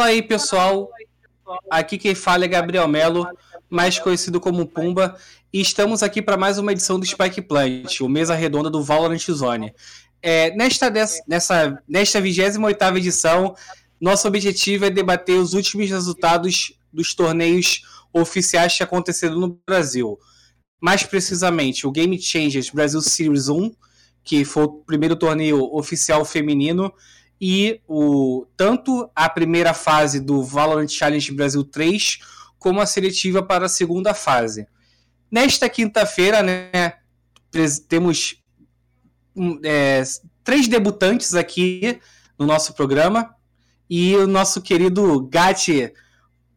Fala aí, pessoal. Aqui quem fala é Gabriel Melo, mais conhecido como Pumba, e estamos aqui para mais uma edição do Spike Plant, o mesa redonda do Valorant Zone. É, nesta, nessa, nesta 28 edição, nosso objetivo é debater os últimos resultados dos torneios oficiais que aconteceram no Brasil. Mais precisamente, o Game Changers Brasil Series 1, que foi o primeiro torneio oficial feminino, e o tanto a primeira fase do Valorant Challenge Brasil 3 como a seletiva para a segunda fase. Nesta quinta-feira, né, temos é, três debutantes aqui no nosso programa e o nosso querido Gatti,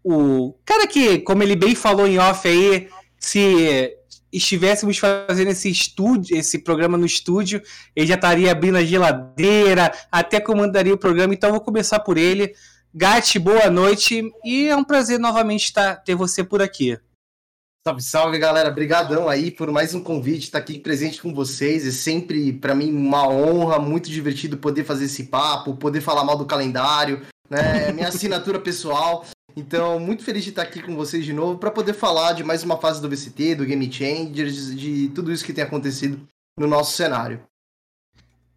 o cara que, como ele bem falou em off aí, se estivéssemos fazendo esse estúdio, esse programa no estúdio, ele já estaria abrindo a geladeira, até comandaria o programa, então vou começar por ele. Gatti, boa noite e é um prazer novamente estar, ter você por aqui. Salve, salve, galera. Obrigadão aí por mais um convite, estar aqui presente com vocês. É sempre, para mim, uma honra, muito divertido poder fazer esse papo, poder falar mal do calendário, né? Minha assinatura pessoal. Então, muito feliz de estar aqui com vocês de novo para poder falar de mais uma fase do VCT, do Game Changers, de tudo isso que tem acontecido no nosso cenário.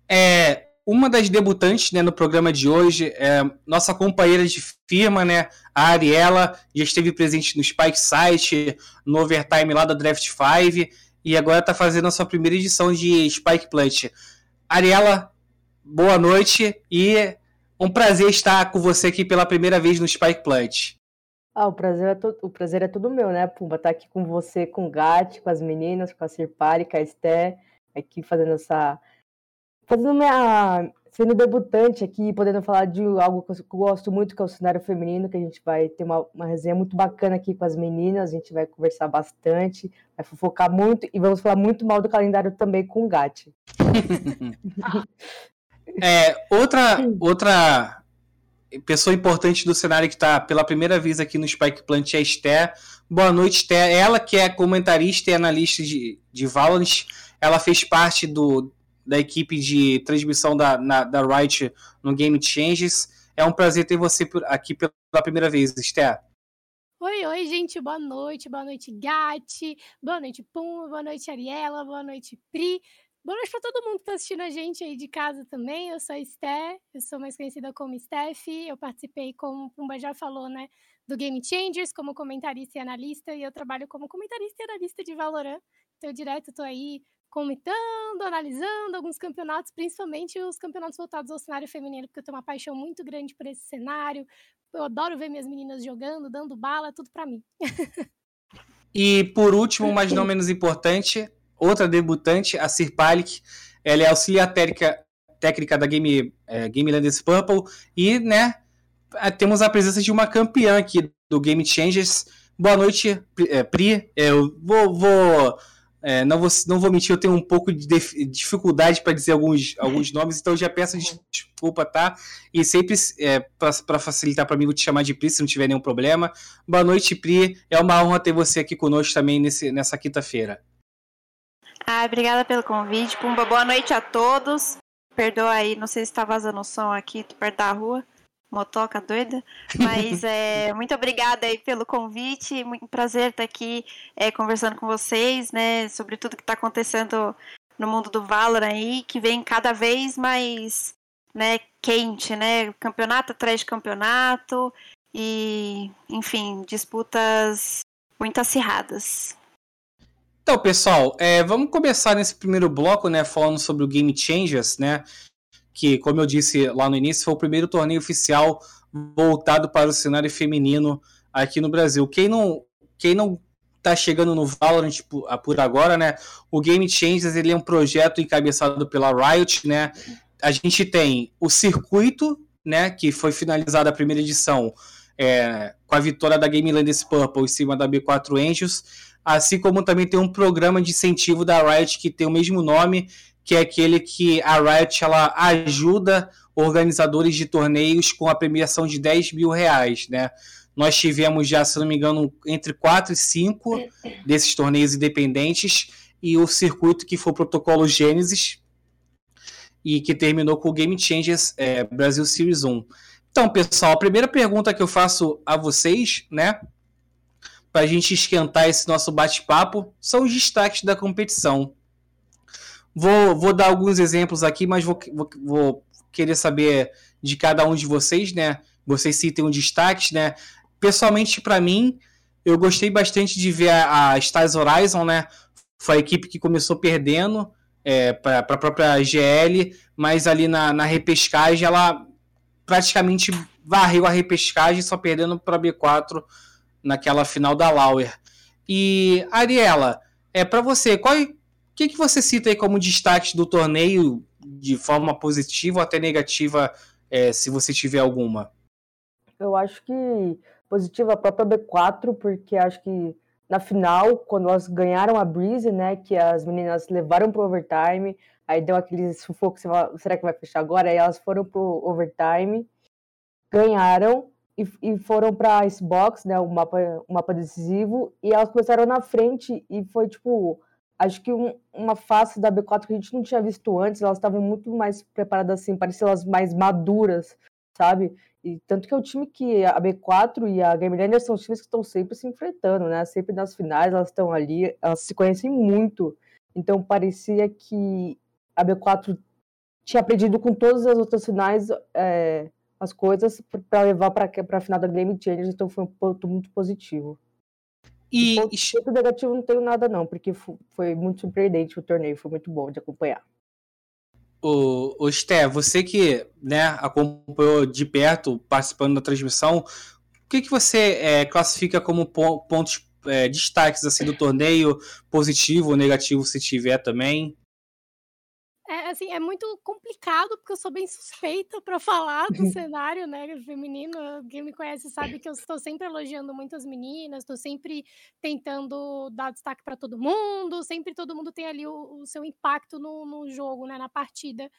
É, uma das debutantes né, no programa de hoje é nossa companheira de firma, né, a Ariela, já esteve presente no Spike Site, no Overtime lá da Draft 5, e agora está fazendo a sua primeira edição de Spike Plant. Ariela, boa noite e um prazer estar com você aqui pela primeira vez no Spike Plant. Ah, o prazer, é to... o prazer é todo meu, né, Pumba? Estar tá aqui com você, com o Gat, com as meninas, com a Sirpari, com a Esté, aqui fazendo essa. Fazendo minha. Sendo debutante aqui, podendo falar de algo que eu gosto muito, que é o cenário feminino, que a gente vai ter uma, uma resenha muito bacana aqui com as meninas, a gente vai conversar bastante, vai fofocar muito e vamos falar muito mal do calendário também com o Gat. É, outra, outra pessoa importante do cenário que está pela primeira vez aqui no Spike Plant é a Esther. Boa noite, Esther. Ela que é comentarista e analista de, de Valorant, ela fez parte do, da equipe de transmissão da, na, da Riot no Game Changes. É um prazer ter você aqui pela primeira vez, Esther. Oi, oi, gente, boa noite, boa noite, Gatti, boa noite, Pum, boa noite, Ariela, boa noite, Pri. Boa noite para todo mundo que está assistindo a gente aí de casa também. Eu sou a Esté, eu sou mais conhecida como Steph. Eu participei, como o Pumba já falou, né, do Game Changers como comentarista e analista. E eu trabalho como comentarista e analista de Valorant. Então, eu direto estou aí comentando, analisando alguns campeonatos, principalmente os campeonatos voltados ao cenário feminino, porque eu tenho uma paixão muito grande por esse cenário. Eu adoro ver minhas meninas jogando, dando bala, tudo para mim. e por último, mas não menos importante, outra debutante, a Sir Palik. Ela é auxiliar técnica, técnica da Game, é, Game Landers Purple. E, né, temos a presença de uma campeã aqui do Game Changers. Boa noite, Pri. É, eu vou, vou é, não, vou, não vou mentir, eu tenho um pouco de dificuldade para dizer alguns, alguns nomes, então já peço desculpa, tá? E sempre, é, para facilitar para mim, vou te chamar de Pri se não tiver nenhum problema. Boa noite, Pri. É uma honra ter você aqui conosco também nesse, nessa quinta-feira. Ah, obrigada pelo convite. Pumba, boa noite a todos. Perdoa aí, não sei se está vazando o som aqui, perto da rua. Motoca doida. Mas é, muito obrigada aí pelo convite. Muito prazer estar aqui é, conversando com vocês, né? Sobre tudo que está acontecendo no mundo do Valorant aí, que vem cada vez mais né, quente, né? Campeonato atrás de campeonato. E, enfim, disputas muito acirradas. Então, pessoal, é, vamos começar nesse primeiro bloco, né, falando sobre o Game Changers, né, que, como eu disse lá no início, foi o primeiro torneio oficial voltado para o cenário feminino aqui no Brasil. Quem não, quem não tá chegando no Valorant por, por agora, né, o Game Changers ele é um projeto encabeçado pela Riot, né, a gente tem o circuito, né, que foi finalizada a primeira edição é, com a vitória da Game Landers Purple em cima da B4 Angels, assim como também tem um programa de incentivo da Riot que tem o mesmo nome, que é aquele que a Riot ela ajuda organizadores de torneios com a premiação de 10 mil reais, né? Nós tivemos já, se não me engano, entre 4 e 5 desses torneios independentes e o circuito que foi o protocolo Gênesis e que terminou com o Game Changers é, Brasil Series 1. Então, pessoal, a primeira pergunta que eu faço a vocês, né, para a gente esquentar esse nosso bate-papo, são os destaques da competição. Vou, vou dar alguns exemplos aqui, mas vou, vou, vou querer saber de cada um de vocês, né? Vocês citem um destaque, né? Pessoalmente, para mim, eu gostei bastante de ver a, a Stars Horizon, né? Foi a equipe que começou perdendo é, para a própria GL, mas ali na, na repescagem ela praticamente varreu a repescagem, só perdendo para B4 naquela final da Lauer. E Ariela, é para você, qual que, que você cita aí como destaque do torneio de forma positiva ou até negativa, é, se você tiver alguma? Eu acho que positiva a própria B4, porque acho que na final, quando elas ganharam a Breeze, né, que as meninas levaram pro overtime, aí deu aquele sufoco, será que vai fechar agora? Aí elas foram pro overtime, ganharam e, e foram para Icebox, né, o mapa, o mapa decisivo, e elas começaram na frente e foi tipo acho que um, uma face da B4 que a gente não tinha visto antes, elas estavam muito mais preparadas assim, pareciam elas mais maduras, sabe? E tanto que é o time que a B4 e a Game Lander são times que estão sempre se enfrentando, né? Sempre nas finais elas estão ali, elas se conhecem muito. Então parecia que a B4 tinha aprendido com todas as outras finais é, as coisas para levar para a final da Game Changers, então foi um ponto muito positivo. E ponto, ponto negativo não tenho nada não, porque foi muito surpreendente o torneio, foi muito bom de acompanhar. O, o Sté, você que né, acompanhou de perto, participando da transmissão, o que, que você é, classifica como pontos é, destaques assim do torneio, positivo ou negativo se tiver também? É, assim, é muito complicado, porque eu sou bem suspeita para falar do cenário, né, feminino. Quem me conhece sabe que eu estou sempre elogiando muitas meninas, estou sempre tentando dar destaque para todo mundo, sempre todo mundo tem ali o, o seu impacto no, no jogo, né, na partida.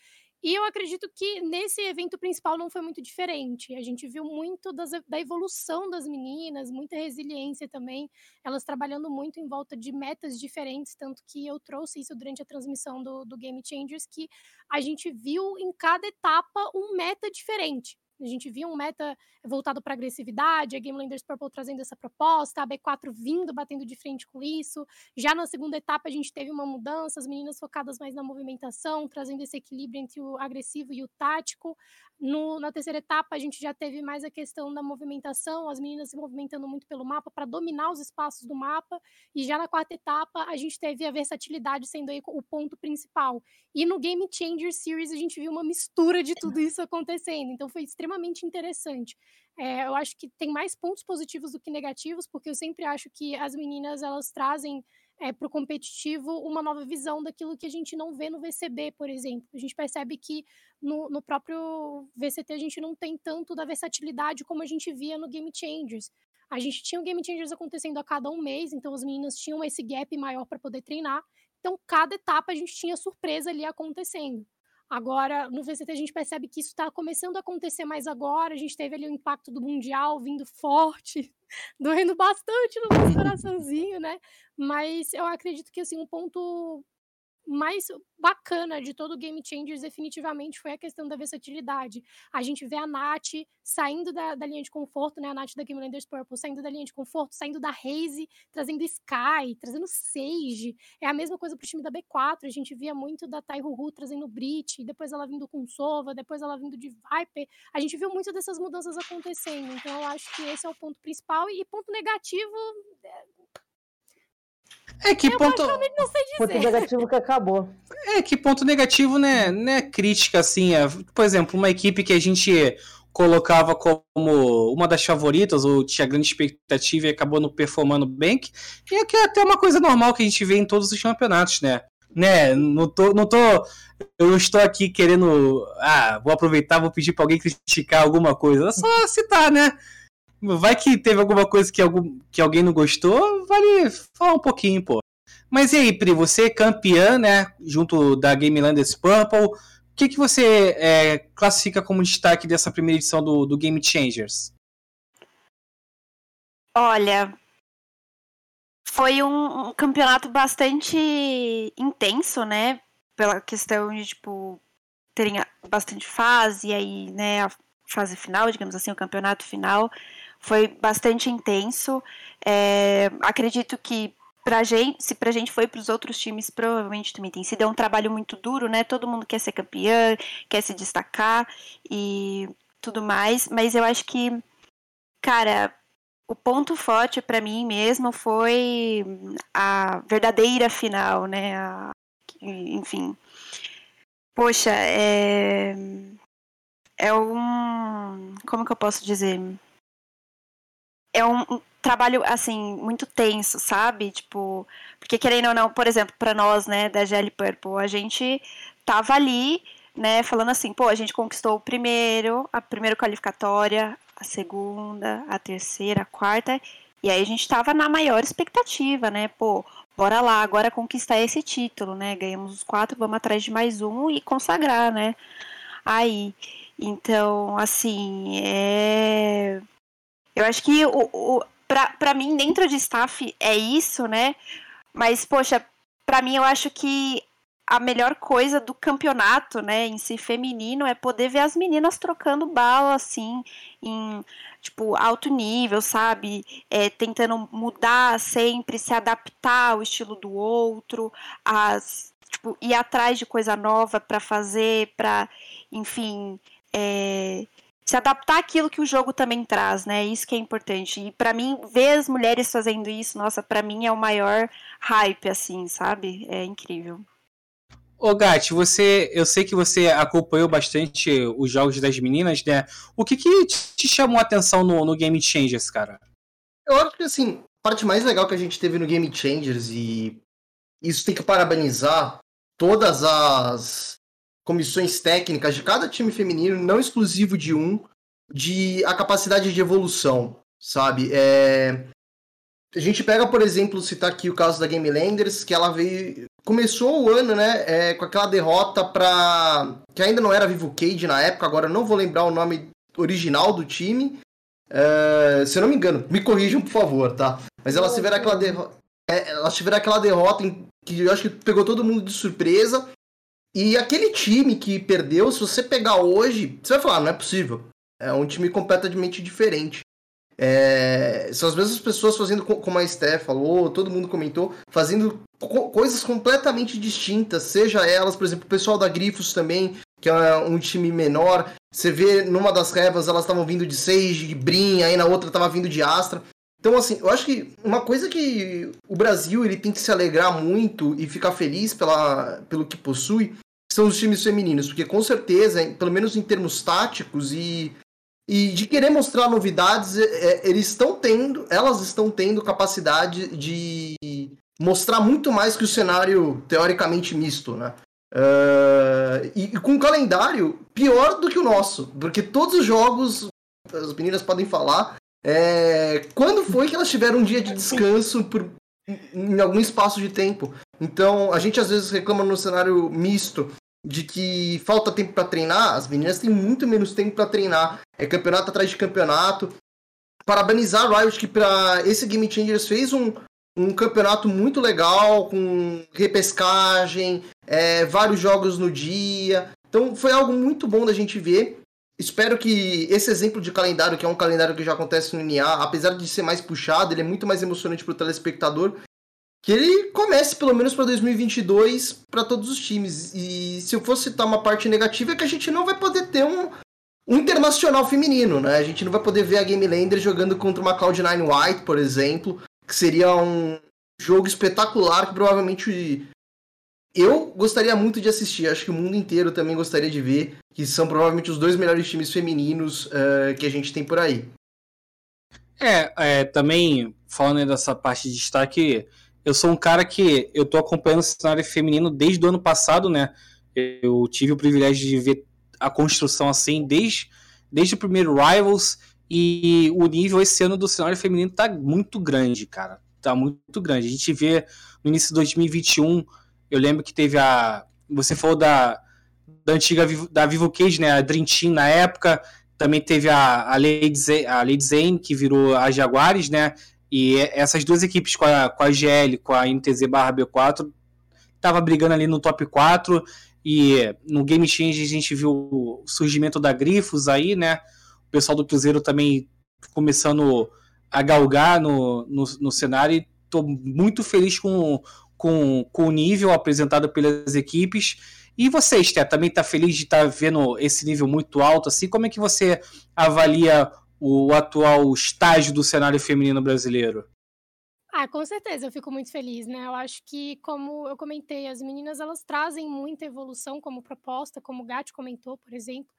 E eu acredito que nesse evento principal não foi muito diferente. A gente viu muito das, da evolução das meninas, muita resiliência também, elas trabalhando muito em volta de metas diferentes, tanto que eu trouxe isso durante a transmissão do, do Game Changers, que a gente viu em cada etapa um meta diferente. A gente via um meta voltado para agressividade, a Game Landers Purple trazendo essa proposta, a B4 vindo, batendo de frente com isso. Já na segunda etapa, a gente teve uma mudança, as meninas focadas mais na movimentação, trazendo esse equilíbrio entre o agressivo e o tático. No, na terceira etapa, a gente já teve mais a questão da movimentação, as meninas se movimentando muito pelo mapa para dominar os espaços do mapa. E já na quarta etapa, a gente teve a versatilidade sendo o ponto principal. E no Game Changer Series, a gente viu uma mistura de tudo isso acontecendo. Então foi extremamente interessante. É, eu acho que tem mais pontos positivos do que negativos, porque eu sempre acho que as meninas elas trazem é, para o competitivo uma nova visão daquilo que a gente não vê no VCB, por exemplo. A gente percebe que no, no próprio VCT a gente não tem tanto da versatilidade como a gente via no Game Changers. A gente tinha o Game Changers acontecendo a cada um mês, então as meninas tinham esse gap maior para poder treinar. Então, cada etapa a gente tinha surpresa ali acontecendo. Agora, no VCT, a gente percebe que isso está começando a acontecer mais agora. A gente teve ali o impacto do Mundial vindo forte, doendo bastante no nosso coraçãozinho, né? Mas eu acredito que assim, um ponto mais bacana de todo o Game Changers definitivamente foi a questão da versatilidade. A gente vê a Nath saindo da, da linha de conforto, né? A Nath da Game Landers Purple saindo da linha de conforto, saindo da Haze, trazendo Sky, trazendo Sage. É a mesma coisa pro time da B4. A gente via muito da Tai Hu trazendo Brit, depois ela vindo com Sova, depois ela vindo de Viper. A gente viu muito dessas mudanças acontecendo. Então eu acho que esse é o ponto principal. E ponto negativo, é que eu ponto. Não sei dizer. Ponto negativo que acabou. É que ponto negativo, né? Né crítica, assim. É, por exemplo, uma equipe que a gente colocava como uma das favoritas, ou tinha grande expectativa e acabou não performando bem. E é que é até uma coisa normal que a gente vê em todos os campeonatos, né? Né, não tô, não tô, eu estou aqui querendo, ah, vou aproveitar, vou pedir para alguém criticar alguma coisa, é só citar, né? Vai que teve alguma coisa que, algum, que alguém não gostou, vale falar um pouquinho, pô. Mas e aí, Pri, você é campeã, né, junto da Game Landers Purple, o que, que você é, classifica como destaque dessa primeira edição do, do Game Changers? Olha, foi um, um, campeonato bastante intenso, né? Pela questão de, tipo, terem bastante fase, e aí, né, fase final, digamos assim, o campeonato final. Foi bastante intenso. É, acredito que pra gente, se pra gente foi para os outros times, provavelmente também tem sido é um trabalho muito duro, né? Todo mundo quer ser campeã, quer se destacar e tudo mais, mas eu acho que, cara, o ponto forte para mim mesmo foi a verdadeira final, né? A, enfim. Poxa, é. É um. Como que eu posso dizer? É um trabalho, assim, muito tenso, sabe? Tipo. Porque querendo ou não, por exemplo, para nós, né, da GL Purple, a gente tava ali, né, falando assim, pô, a gente conquistou o primeiro, a primeira qualificatória, a segunda, a terceira, a quarta. E aí a gente estava na maior expectativa, né? Pô, bora lá, agora conquistar esse título, né? Ganhamos os quatro, vamos atrás de mais um e consagrar, né? Aí, então, assim, é... eu acho que o, o, pra mim, dentro de staff, é isso, né? Mas, poxa, pra mim, eu acho que a melhor coisa do campeonato, né, em si feminino, é poder ver as meninas trocando bala, assim, em, tipo, alto nível, sabe? É, tentando mudar sempre, se adaptar ao estilo do outro, as, tipo, ir atrás de coisa nova para fazer, para, enfim, é, se adaptar àquilo que o jogo também traz, né? Isso que é importante. E para mim, ver as mulheres fazendo isso, nossa, para mim é o maior hype, assim, sabe? É incrível. Ô, Gatti, você, eu sei que você acompanhou bastante os jogos das meninas, né? O que, que te chamou a atenção no, no Game Changers, cara? Eu acho que, assim, a parte mais legal que a gente teve no Game Changers, e isso tem que parabenizar todas as comissões técnicas de cada time feminino, não exclusivo de um, de a capacidade de evolução, sabe? É... A gente pega, por exemplo, citar aqui o caso da Game Landers, que ela veio começou o ano, né, é, com aquela derrota para que ainda não era Vivo Cage na época, agora não vou lembrar o nome original do time. É, se eu não me engano, me corrijam por favor, tá? Mas elas tiveram aquela derrota, é, elas tiveram aquela derrota em, que eu acho que pegou todo mundo de surpresa. E aquele time que perdeu, se você pegar hoje, você vai falar, não é possível. É um time completamente diferente. É, são as mesmas pessoas fazendo, como a Steph falou, todo mundo comentou, fazendo co coisas completamente distintas, seja elas, por exemplo, o pessoal da Grifos também, que é um time menor. Você vê numa das revas elas estavam vindo de Sage, de Brin, aí na outra estava vindo de Astra. Então, assim, eu acho que uma coisa que o Brasil ele tem que se alegrar muito e ficar feliz pela, pelo que possui são os times femininos, porque com certeza, pelo menos em termos táticos e e de querer mostrar novidades, é, é, eles estão tendo, elas estão tendo capacidade de mostrar muito mais que o cenário teoricamente misto, né? Uh, e, e, com um calendário pior do que o nosso, porque todos os jogos, as meninas podem falar, é, quando foi que elas tiveram um dia de descanso por, em algum espaço de tempo? Então, a gente às vezes reclama no cenário misto de que falta tempo para treinar, as meninas têm muito menos tempo para treinar. É campeonato atrás de campeonato. Parabenizar a Riot que para esse Game Changers fez um, um campeonato muito legal, com repescagem, é, vários jogos no dia. Então foi algo muito bom da gente ver. Espero que esse exemplo de calendário, que é um calendário que já acontece no NA, apesar de ser mais puxado, ele é muito mais emocionante para o telespectador que ele comece pelo menos para 2022 para todos os times. E se eu fosse citar uma parte negativa é que a gente não vai poder ter um, um internacional feminino, né? A gente não vai poder ver a Game Lander jogando contra uma Cloud9 White, por exemplo, que seria um jogo espetacular que provavelmente eu gostaria muito de assistir. Acho que o mundo inteiro também gostaria de ver, que são provavelmente os dois melhores times femininos uh, que a gente tem por aí. É, é também falando dessa parte de destaque, eu sou um cara que eu tô acompanhando o cenário feminino desde o ano passado, né? Eu tive o privilégio de ver a construção assim desde, desde o primeiro Rivals e o nível esse ano do cenário feminino tá muito grande, cara. Tá muito grande. A gente vê no início de 2021, eu lembro que teve a. Você falou da, da antiga da Vivo Cage, né? A Dream Team na época. Também teve a, a, Lady, Zane, a Lady Zane, que virou a Jaguares, né? E essas duas equipes com a, com a GL, com a NTZ barra B4, tava brigando ali no top 4. E no Game Change a gente viu o surgimento da Grifos aí, né? pessoal do Cruzeiro também começando a galgar no, no, no cenário e estou muito feliz com, com, com o nível apresentado pelas equipes. E você, Esther, também está feliz de estar tá vendo esse nível muito alto? Assim, como é que você avalia o atual estágio do cenário feminino brasileiro? Ah, com certeza, eu fico muito feliz, né? Eu acho que, como eu comentei, as meninas elas trazem muita evolução como proposta, como o Gatti comentou, por exemplo.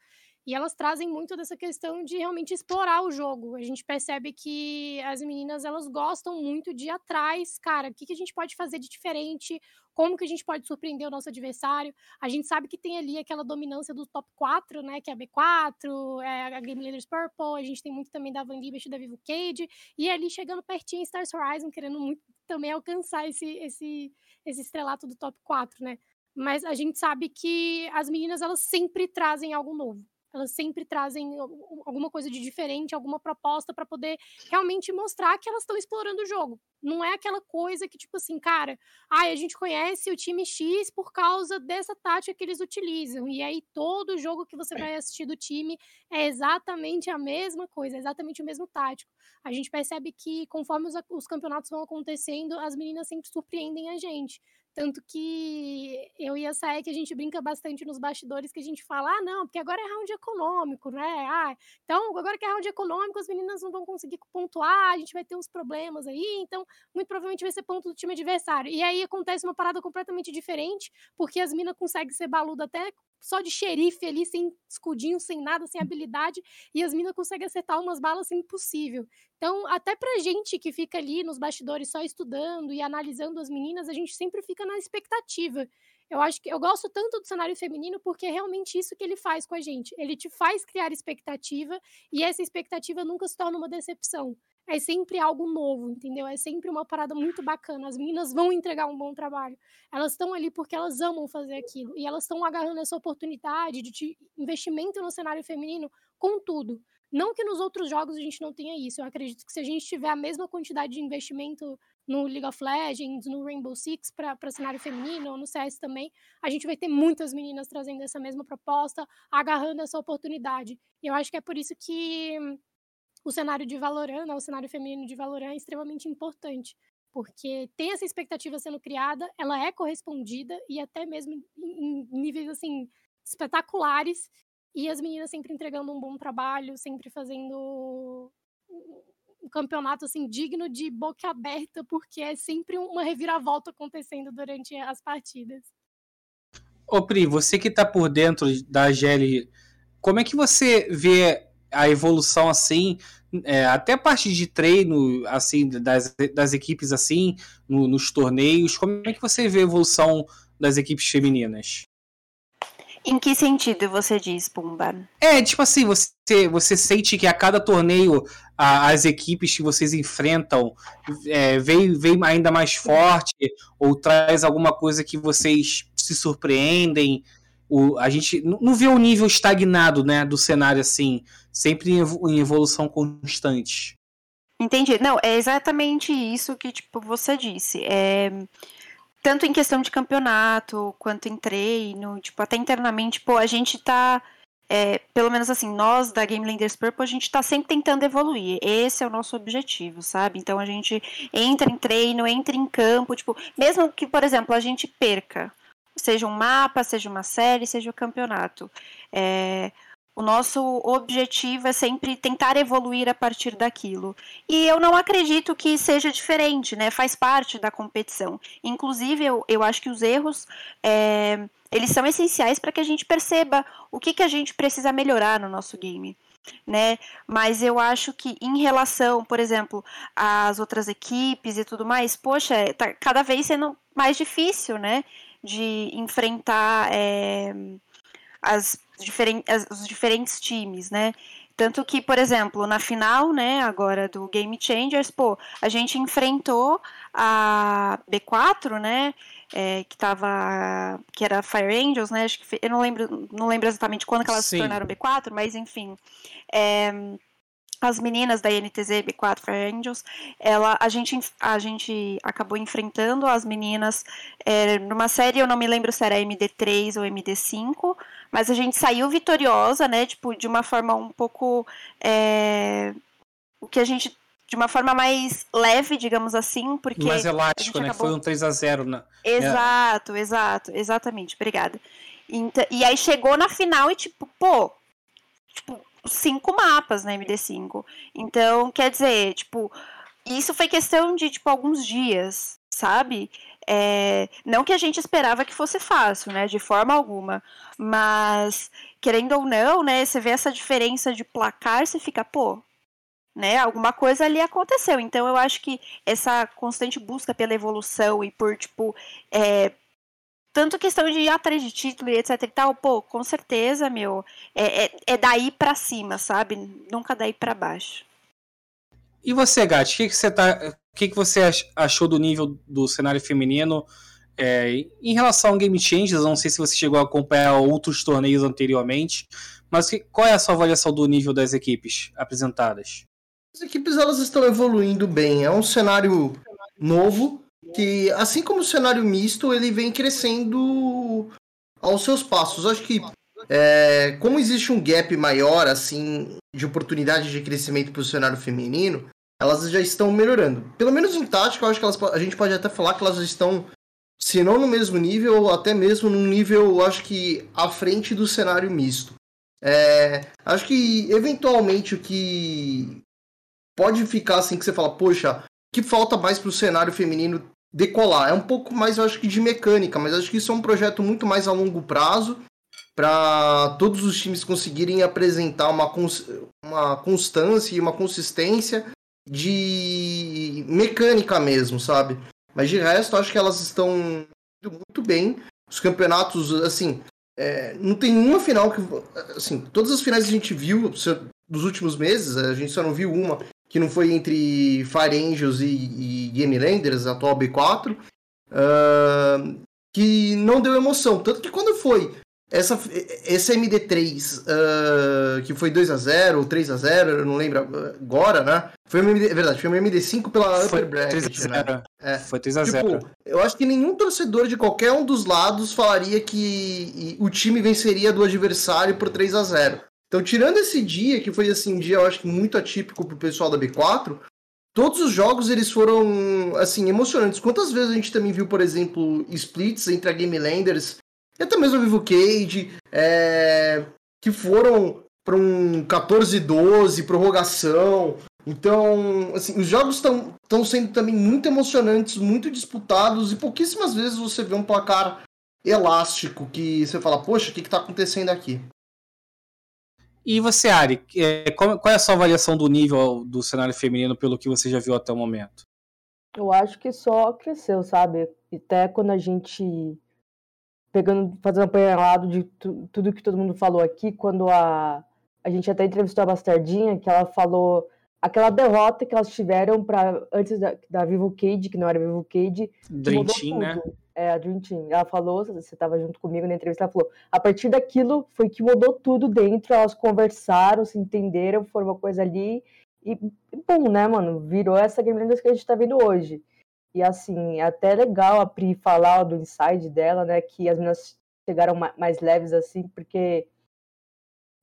E elas trazem muito dessa questão de realmente explorar o jogo. A gente percebe que as meninas, elas gostam muito de ir atrás, cara, o que, que a gente pode fazer de diferente, como que a gente pode surpreender o nosso adversário. A gente sabe que tem ali aquela dominância do top 4, né, que é a B4, é a Game Leaders Purple, a gente tem muito também da Van Libert e da Vivo Cage, e ali chegando pertinho em Stars Horizon, querendo muito também alcançar esse, esse, esse estrelato do top 4, né. Mas a gente sabe que as meninas, elas sempre trazem algo novo elas sempre trazem alguma coisa de diferente, alguma proposta para poder realmente mostrar que elas estão explorando o jogo. Não é aquela coisa que, tipo assim, cara, ai, a gente conhece o time X por causa dessa tática que eles utilizam. E aí todo jogo que você vai assistir do time é exatamente a mesma coisa, é exatamente o mesmo tático. A gente percebe que conforme os, os campeonatos vão acontecendo, as meninas sempre surpreendem a gente. Tanto que eu e a Saé, que a gente brinca bastante nos bastidores, que a gente fala, ah, não, porque agora é round econômico, né? Ah, então, agora que é round econômico, as meninas não vão conseguir pontuar, a gente vai ter uns problemas aí, então, muito provavelmente vai ser ponto do time adversário. E aí acontece uma parada completamente diferente, porque as minas conseguem ser baluda até só de xerife ali, sem escudinho, sem nada, sem habilidade, e as minas conseguem acertar umas balas assim, impossível. Então, até pra gente que fica ali nos bastidores só estudando e analisando as meninas, a gente sempre fica na expectativa. Eu acho que eu gosto tanto do cenário feminino porque é realmente isso que ele faz com a gente. Ele te faz criar expectativa e essa expectativa nunca se torna uma decepção é sempre algo novo, entendeu? É sempre uma parada muito bacana. As meninas vão entregar um bom trabalho. Elas estão ali porque elas amam fazer aquilo. E elas estão agarrando essa oportunidade de investimento no cenário feminino com tudo. Não que nos outros jogos a gente não tenha isso. Eu acredito que se a gente tiver a mesma quantidade de investimento no League of Legends, no Rainbow Six para cenário feminino, ou no CS também, a gente vai ter muitas meninas trazendo essa mesma proposta, agarrando essa oportunidade. E eu acho que é por isso que o cenário de Valorant, né, o cenário feminino de Valorant é extremamente importante, porque tem essa expectativa sendo criada, ela é correspondida e até mesmo em, níveis assim espetaculares, e as meninas sempre entregando um bom trabalho, sempre fazendo um campeonato assim digno de boca aberta, porque é sempre uma reviravolta acontecendo durante as partidas. Ô Pri, você que tá por dentro da GL, como é que você vê a evolução assim, é, até a parte de treino assim das, das equipes assim no, nos torneios, como é que você vê a evolução das equipes femininas? Em que sentido você diz, Pumba? É, tipo assim, você, você sente que a cada torneio a, as equipes que vocês enfrentam é, vem, vem ainda mais forte ou traz alguma coisa que vocês se surpreendem o, a gente não vê o nível estagnado né, do cenário assim, sempre em evolução constante. Entendi. Não, é exatamente isso que tipo, você disse. É, tanto em questão de campeonato, quanto em treino, tipo, até internamente, pô, a gente tá. É, pelo menos assim, nós da Game Lenders Purple, a gente tá sempre tentando evoluir. Esse é o nosso objetivo, sabe? Então a gente entra em treino, entra em campo, tipo, mesmo que, por exemplo, a gente perca seja um mapa, seja uma série, seja o um campeonato. É, o nosso objetivo é sempre tentar evoluir a partir daquilo. E eu não acredito que seja diferente, né? Faz parte da competição. Inclusive, eu, eu acho que os erros é, eles são essenciais para que a gente perceba o que, que a gente precisa melhorar no nosso game. Né? Mas eu acho que em relação, por exemplo, às outras equipes e tudo mais, poxa, tá cada vez sendo mais difícil, né? de enfrentar é, as, diferen os diferentes times, né? Tanto que, por exemplo, na final, né, agora do Game Changers, pô, a gente enfrentou a B4, né, é, que tava, que era Fire Angels, né, acho que, eu não lembro, não lembro exatamente quando que elas Sim. se tornaram B4, mas enfim, é, as meninas da INTZ B4 Fire Angels, ela, a, gente, a gente acabou enfrentando as meninas é, numa série, eu não me lembro se era MD3 ou MD5, mas a gente saiu vitoriosa, né, tipo, de uma forma um pouco, é, o que a gente, de uma forma mais leve, digamos assim, porque... Mais elástico, né, acabou... foi um 3 a 0 né? Exato, é. exato, exatamente, obrigada. Então, e aí chegou na final e tipo, pô, tipo, cinco mapas na MD5. Então, quer dizer, tipo, isso foi questão de, tipo, alguns dias, sabe? É, não que a gente esperava que fosse fácil, né? De forma alguma. Mas, querendo ou não, né? Você vê essa diferença de placar, você fica, pô, né? Alguma coisa ali aconteceu. Então, eu acho que essa constante busca pela evolução e por, tipo, é, tanto questão de ir atrás de título e etc e tal, pô, com certeza, meu, é, é, é daí para cima, sabe? Nunca daí para baixo. E você, Gatti, o que, que você tá, o que, que você achou do nível do cenário feminino é, em relação ao Game Changers? Não sei se você chegou a acompanhar outros torneios anteriormente, mas que, qual é a sua avaliação do nível das equipes apresentadas? As equipes elas estão evoluindo bem. É um cenário novo, que, assim como o cenário misto, ele vem crescendo aos seus passos. Acho que, é, como existe um gap maior, assim, de oportunidade de crescimento para o cenário feminino, elas já estão melhorando. Pelo menos em tática, eu acho que elas, a gente pode até falar que elas estão, se não no mesmo nível, até mesmo num nível, acho que, à frente do cenário misto. É, acho que, eventualmente, o que pode ficar assim, que você fala, poxa, que falta mais para o cenário feminino decolar. É um pouco mais, eu acho que, de mecânica, mas acho que isso é um projeto muito mais a longo prazo para todos os times conseguirem apresentar uma, cons uma constância e uma consistência de mecânica mesmo, sabe? Mas de resto, acho que elas estão muito bem. Os campeonatos, assim, é, não tem nenhuma final que. Assim, todas as finais que a gente viu dos últimos meses, a gente só não viu uma, que não foi entre Fire Angels e, e Game Landers, atual B4, uh, que não deu emoção. Tanto que quando foi essa, esse MD3, uh, que foi 2 a 0 ou 3 a 0 eu não lembro agora, né? Foi uma MD, é verdade, foi uma MD5 pela foi Upper Bracket, 3 a 0. Né? É. Foi 3 a tipo, 0. Eu acho que nenhum torcedor de qualquer um dos lados falaria que o time venceria do adversário por 3 a 0 então, tirando esse dia, que foi assim, um dia eu acho que muito atípico pro pessoal da B4, todos os jogos eles foram assim emocionantes. Quantas vezes a gente também viu, por exemplo, splits entre a Game Landers e até mesmo a Vivo Cage, é, que foram para um 14-12, prorrogação. Então, assim, os jogos estão sendo também muito emocionantes, muito disputados, e pouquíssimas vezes você vê um placar elástico que você fala, poxa, o que está acontecendo aqui? E você, Ari, é, qual, é a sua avaliação do nível do cenário feminino pelo que você já viu até o momento? Eu acho que só cresceu, sabe? Até quando a gente pegando, fazendo um apanhado de tu, tudo que todo mundo falou aqui, quando a a gente até entrevistou a Bastardinha, que ela falou aquela derrota que elas tiveram para antes da, da Vivo Cage, que não era Vivo Cage, Dream Team, né? É, a Dream Team. Ela falou, você estava junto comigo na entrevista, ela falou, a partir daquilo foi que mudou tudo dentro, elas conversaram, se entenderam, foi uma coisa ali, e, bom, né, mano, virou essa Game Landers que a gente tá vendo hoje. E assim, é até legal a Pri falar do inside dela, né, que as meninas chegaram mais leves assim, porque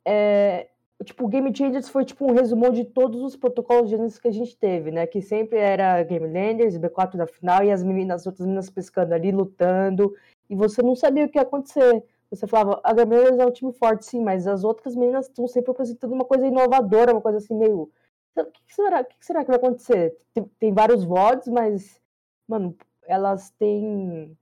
é, tipo, o Game Changers foi tipo um resumão de todos os protocolos de anúncios que a gente teve, né? Que sempre era Game Landers, B4 da final e as meninas, as outras meninas pescando ali, lutando, e você não sabia o que ia acontecer. Você falava, a Game Landers é um time forte, sim, mas as outras meninas estão sempre apresentando uma coisa inovadora, uma coisa assim meio. O que, será, o que será que vai acontecer? Tem, tem vários VODs, mas, mano, elas têm.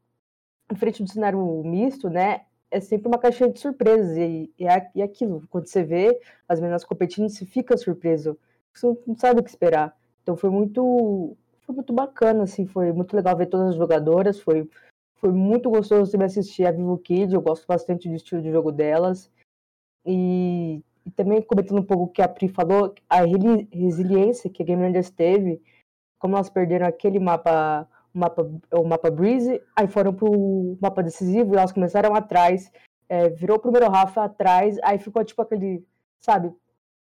Em frente do cenário misto, né? É sempre uma caixinha de surpresas. E, e, e aquilo, quando você vê as meninas competindo, você fica surpreso. Você não sabe o que esperar. Então foi muito, foi muito bacana, assim, foi muito legal ver todas as jogadoras, foi, foi muito gostoso também assistir a Vivo Kid, eu gosto bastante do estilo de jogo delas. E, e também comentando um pouco o que a Pri falou, a resiliência que a Game Rangers teve, como elas perderam aquele mapa o mapa, o mapa Breeze, aí foram pro mapa decisivo elas começaram atrás, é, virou o primeiro Rafa atrás, aí ficou tipo aquele, sabe, o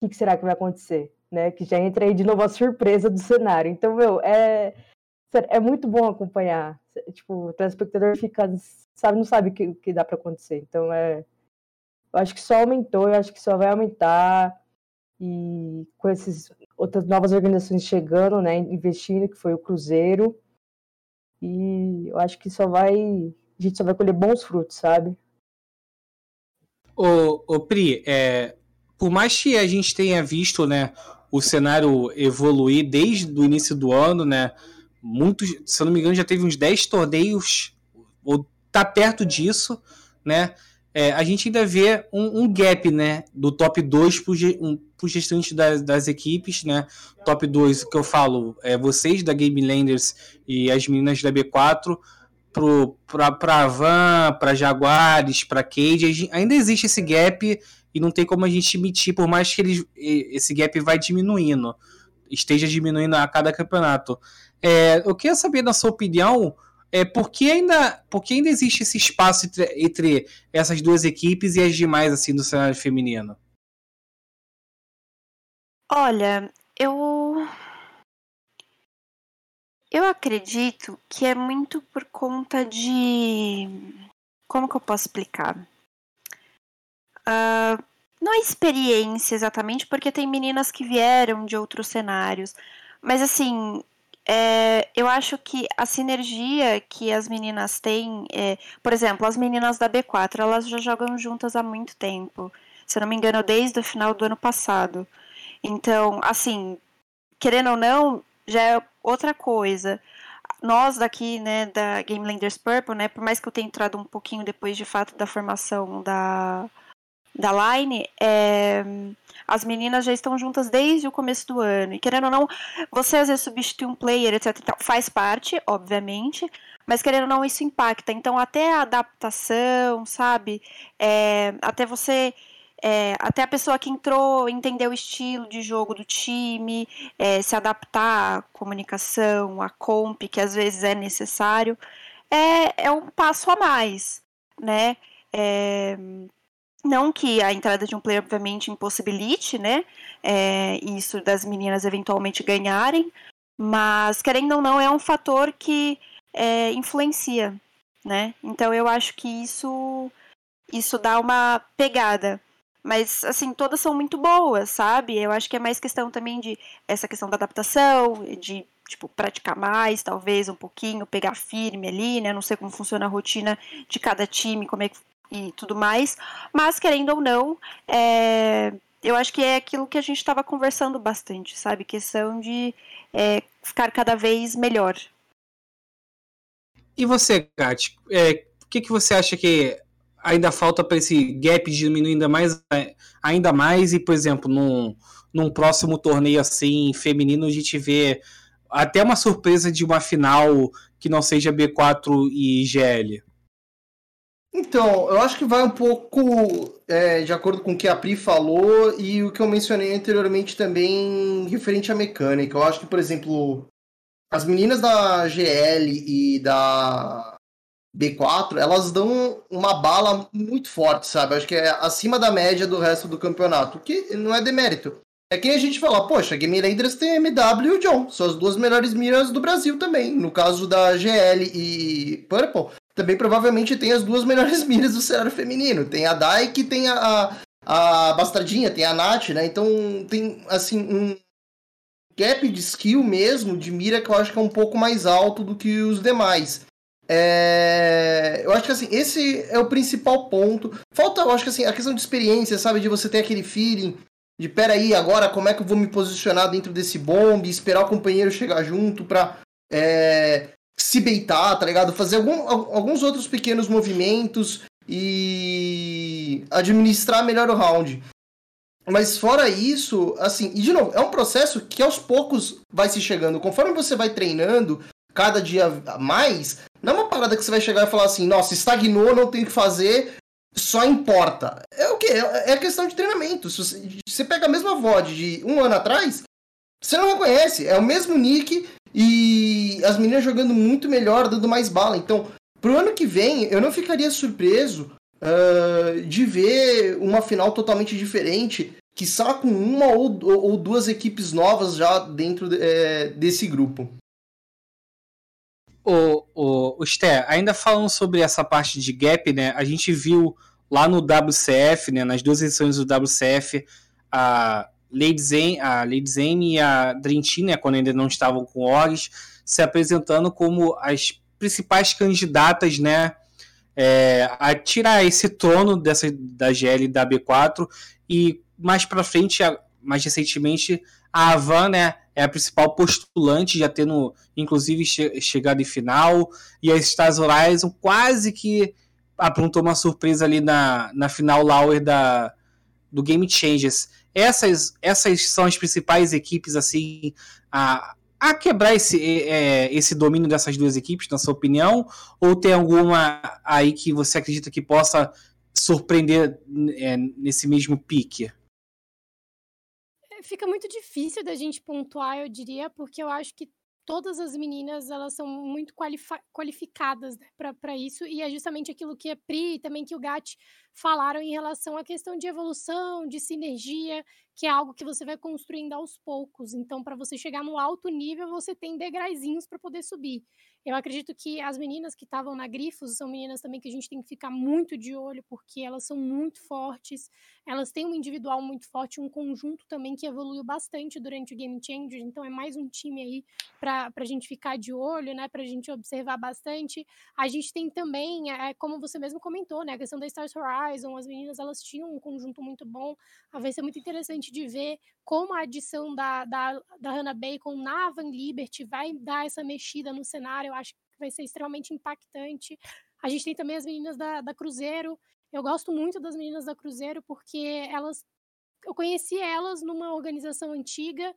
que, que, será que vai acontecer? né? Que já entra aí de novo a surpresa do cenário. Então, meu, é, é muito bom acompanhar. Tipo, o telespectador fica, sabe, não sabe o que, que dá para acontecer. Então, é, eu acho que só aumentou, eu acho que só vai aumentar. E com essas outras novas organizações chegando, né, investindo, que foi o Cruzeiro. E eu acho que só vai, a gente só vai colher bons frutos, sabe? Ô, ô Pri, é, por mais que a gente tenha visto, né, o cenário evoluir desde o início do ano, né, muitos, se eu não me engano, já teve uns 10 torneios, ou tá perto disso, né, é, a gente ainda vê um, um, gap, né, do top 2 para os restantes das, das, equipes, né, top 2, que eu falo, é vocês da Game Landers e as meninas da B4, para Van, para Jaguares, para Cade, ainda existe esse gap e não tem como a gente emitir, por mais que ele, esse gap vai diminuindo, esteja diminuindo a cada campeonato. É, eu queria saber, na sua opinião, é, por, que ainda, por que ainda existe esse espaço entre, entre essas duas equipes e as demais assim do cenário feminino? Olha, eu eu acredito que é muito por conta de como que eu posso explicar? Uh, não é experiência exatamente, porque tem meninas que vieram de outros cenários, mas assim, é, eu acho que a sinergia que as meninas têm, é, por exemplo, as meninas da B4, elas já jogam juntas há muito tempo. Se eu não me engano, desde o final do ano passado. Então, assim, querendo ou não, já é outra coisa. Nós daqui, né, da Game Landers Purple, né, por mais que eu tenha entrado um pouquinho depois de fato da formação da, da Line, é, as meninas já estão juntas desde o começo do ano. E querendo ou não, você às vezes substitui um player, etc. Faz parte, obviamente, mas querendo ou não, isso impacta. Então, até a adaptação, sabe? É, até você. É, até a pessoa que entrou entender o estilo de jogo do time, é, se adaptar à comunicação, à comp, que às vezes é necessário, é, é um passo a mais, né? Não que a entrada de um player, obviamente, impossibilite, né? É, isso das meninas eventualmente ganharem, mas, querendo ou não, é um fator que é, influencia, né? Então, eu acho que isso, isso dá uma pegada. Mas, assim, todas são muito boas, sabe? Eu acho que é mais questão também de essa questão da adaptação, de, tipo, praticar mais, talvez, um pouquinho, pegar firme ali, né? Não sei como funciona a rotina de cada time, como é que e tudo mais. Mas, querendo ou não, é, eu acho que é aquilo que a gente estava conversando bastante, sabe? Questão de é, ficar cada vez melhor. E você, Kat, é, o que, que você acha que ainda falta para esse gap diminuir ainda mais, ainda mais e, por exemplo, num, num próximo torneio assim, feminino, a gente vê até uma surpresa de uma final que não seja B4 e GL? Então, eu acho que vai um pouco é, de acordo com o que a Pri falou e o que eu mencionei anteriormente também referente à mecânica. Eu acho que, por exemplo, as meninas da GL e da B4, elas dão uma bala muito forte, sabe? Eu acho que é acima da média do resto do campeonato, que não é demérito. É que a gente fala, poxa, Game Raiders tem MW e o John, são as duas melhores miras do Brasil também. No caso da GL e Purple, também provavelmente tem as duas melhores miras do cenário feminino. Tem a Dai tem a, a, a Bastardinha, tem a Nath, né? Então tem, assim, um gap de skill mesmo, de mira, que eu acho que é um pouco mais alto do que os demais. É... Eu acho que assim, esse é o principal ponto. Falta, eu acho que assim, a questão de experiência, sabe? De você ter aquele feeling de peraí, agora como é que eu vou me posicionar dentro desse bombe, esperar o companheiro chegar junto pra é, se beitar, tá ligado? Fazer algum, alguns outros pequenos movimentos e administrar melhor o round. Mas fora isso, assim, e de novo, é um processo que aos poucos vai se chegando. Conforme você vai treinando, cada dia mais, não é uma parada que você vai chegar e falar assim, nossa, estagnou, não tem o que fazer, só importa. É o quê? É, é questão de treinamento. Se você, você pega a mesma VOD de um ano atrás, você não reconhece. É o mesmo nick, e as meninas jogando muito melhor, dando mais bala. Então, pro ano que vem, eu não ficaria surpreso uh, de ver uma final totalmente diferente. que só com uma ou, ou, duas equipes novas já dentro é, desse grupo. O, o, o Sté, ainda falando sobre essa parte de gap, né? A gente viu lá no WCF, né? Nas duas edições do WCF, a Lady Zen, a Lady Zen e a Dream Team, né? Quando ainda não estavam com orgs, se apresentando como as principais candidatas, né? É, a tirar esse trono dessa, da GL da B4 e mais para frente, mais recentemente, a Avan, né? é a principal postulante, já tendo inclusive che chegado em final, e a Stars Horizon quase que aprontou uma surpresa ali na, na final Lauer da, do Game Changers. Essas, essas são as principais equipes assim a, a quebrar esse, é, esse domínio dessas duas equipes, na sua opinião? Ou tem alguma aí que você acredita que possa surpreender é, nesse mesmo pique? fica muito difícil da gente pontuar, eu diria, porque eu acho que todas as meninas elas são muito qualificadas né, para isso e é justamente aquilo que a Pri e também que o Gat falaram em relação à questão de evolução, de sinergia, que é algo que você vai construindo aos poucos. Então, para você chegar no alto nível, você tem degraizinhos para poder subir. Eu acredito que as meninas que estavam na Grifos são meninas também que a gente tem que ficar muito de olho, porque elas são muito fortes, elas têm um individual muito forte, um conjunto também que evoluiu bastante durante o Game Changer, então é mais um time aí para a gente ficar de olho, né, para a gente observar bastante. A gente tem também, é, como você mesmo comentou, né, a questão da Stars Horizon, as meninas elas tinham um conjunto muito bom, vai ser muito interessante de ver como a adição da, da, da Hannah Bacon na Van Liberty vai dar essa mexida no cenário, eu acho que vai ser extremamente impactante. A gente tem também as meninas da, da Cruzeiro. Eu gosto muito das meninas da Cruzeiro porque elas. Eu conheci elas numa organização antiga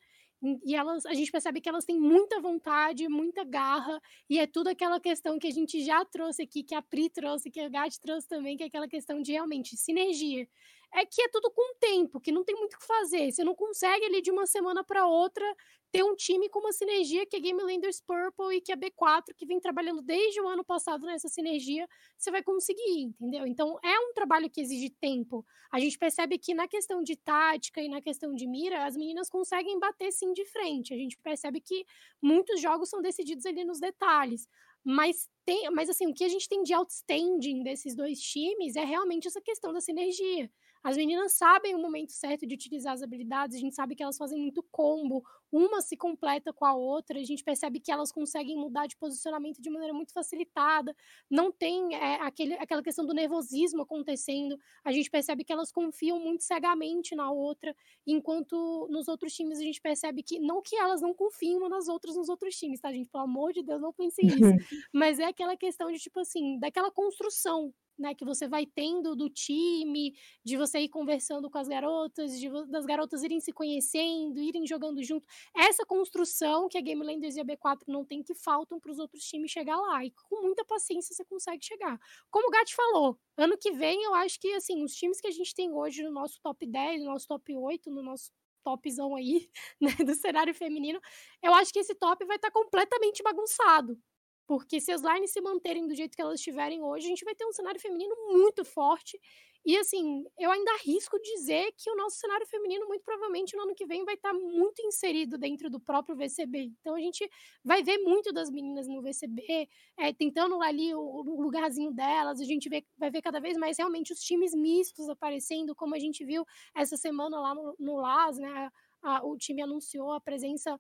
e elas, a gente percebe que elas têm muita vontade, muita garra, e é tudo aquela questão que a gente já trouxe aqui, que a Pri trouxe, que a Gat trouxe também, que é aquela questão de realmente sinergia é que é tudo com tempo, que não tem muito o que fazer. Você não consegue ali de uma semana para outra ter um time com uma sinergia que é Game Landers Purple e que é B4, que vem trabalhando desde o ano passado nessa sinergia, você vai conseguir, entendeu? Então é um trabalho que exige tempo. A gente percebe que na questão de tática e na questão de mira, as meninas conseguem bater sim de frente. A gente percebe que muitos jogos são decididos ali nos detalhes. Mas tem, mas assim, o que a gente tem de outstanding desses dois times é realmente essa questão da sinergia. As meninas sabem o momento certo de utilizar as habilidades, a gente sabe que elas fazem muito combo, uma se completa com a outra, a gente percebe que elas conseguem mudar de posicionamento de maneira muito facilitada, não tem é, aquele, aquela questão do nervosismo acontecendo, a gente percebe que elas confiam muito cegamente na outra, enquanto nos outros times a gente percebe que, não que elas não confiam uma nas outras nos outros times, tá, gente? Pelo amor de Deus, não pensem nisso. Mas é aquela questão de, tipo assim, daquela construção né, que você vai tendo do time, de você ir conversando com as garotas, de, das garotas irem se conhecendo, irem jogando junto. Essa construção que a Game Landers e a B4 não tem, que faltam para os outros times chegar lá. E com muita paciência você consegue chegar. Como o Gat falou, ano que vem eu acho que assim, os times que a gente tem hoje no nosso top 10, no nosso top 8, no nosso topzão aí, né, do cenário feminino, eu acho que esse top vai estar tá completamente bagunçado. Porque se as lines se manterem do jeito que elas estiverem hoje, a gente vai ter um cenário feminino muito forte. E assim, eu ainda arrisco dizer que o nosso cenário feminino, muito provavelmente, no ano que vem, vai estar muito inserido dentro do próprio VCB. Então a gente vai ver muito das meninas no VCB, é, tentando ali o, o, lugarzinho delas, a gente vê, vai ver cada vez mais realmente os times mistos aparecendo, como a gente viu essa semana lá no, no LAS, né? A, o time anunciou a presença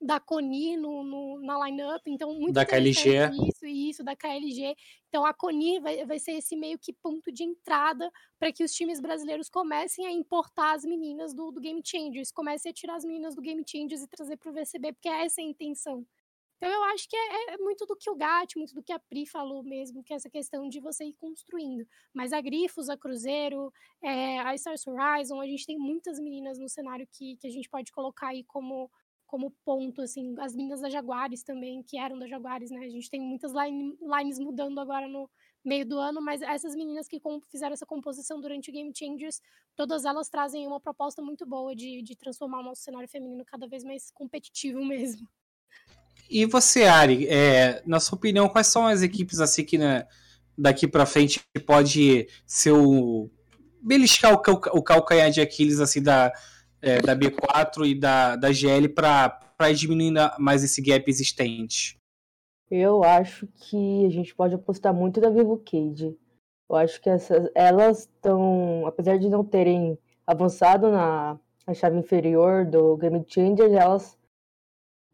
da Coni no, no, na lineup, então muito da KLG. isso e isso da KLG. Então a Coni vai, vai ser esse meio que ponto de entrada para que os times brasileiros comecem a importar as meninas do, do Game Changers, comecem a tirar as meninas do Game Changers e trazer para o VCB, porque é essa a intenção. Então eu acho que é, é, muito do que o Gat, muito do que a Pri falou mesmo, que é essa questão de você ir construindo. Mas a Grifos, a Cruzeiro, é, a Stars Horizon, a gente tem muitas meninas no cenário que, que a gente pode colocar aí como como ponto, assim, as meninas da Jaguares também, que eram da Jaguares, né? A gente tem muitas line, lines mudando agora no meio do ano, mas essas meninas que fizeram essa composição durante o Game Changers, todas elas trazem uma proposta muito boa de, de transformar o nosso cenário feminino cada vez mais competitivo mesmo. E você, Ari, é, na sua opinião, quais são as equipes assim que né, daqui para frente pode ser o beliscar o, o calcanhar de Aquiles assim da, é, da B4 e da, da GL para diminuir mais esse gap existente? Eu acho que a gente pode apostar muito na Vivo Cade. Eu acho que essas, elas estão, apesar de não terem avançado na, na chave inferior do Game Changer, elas,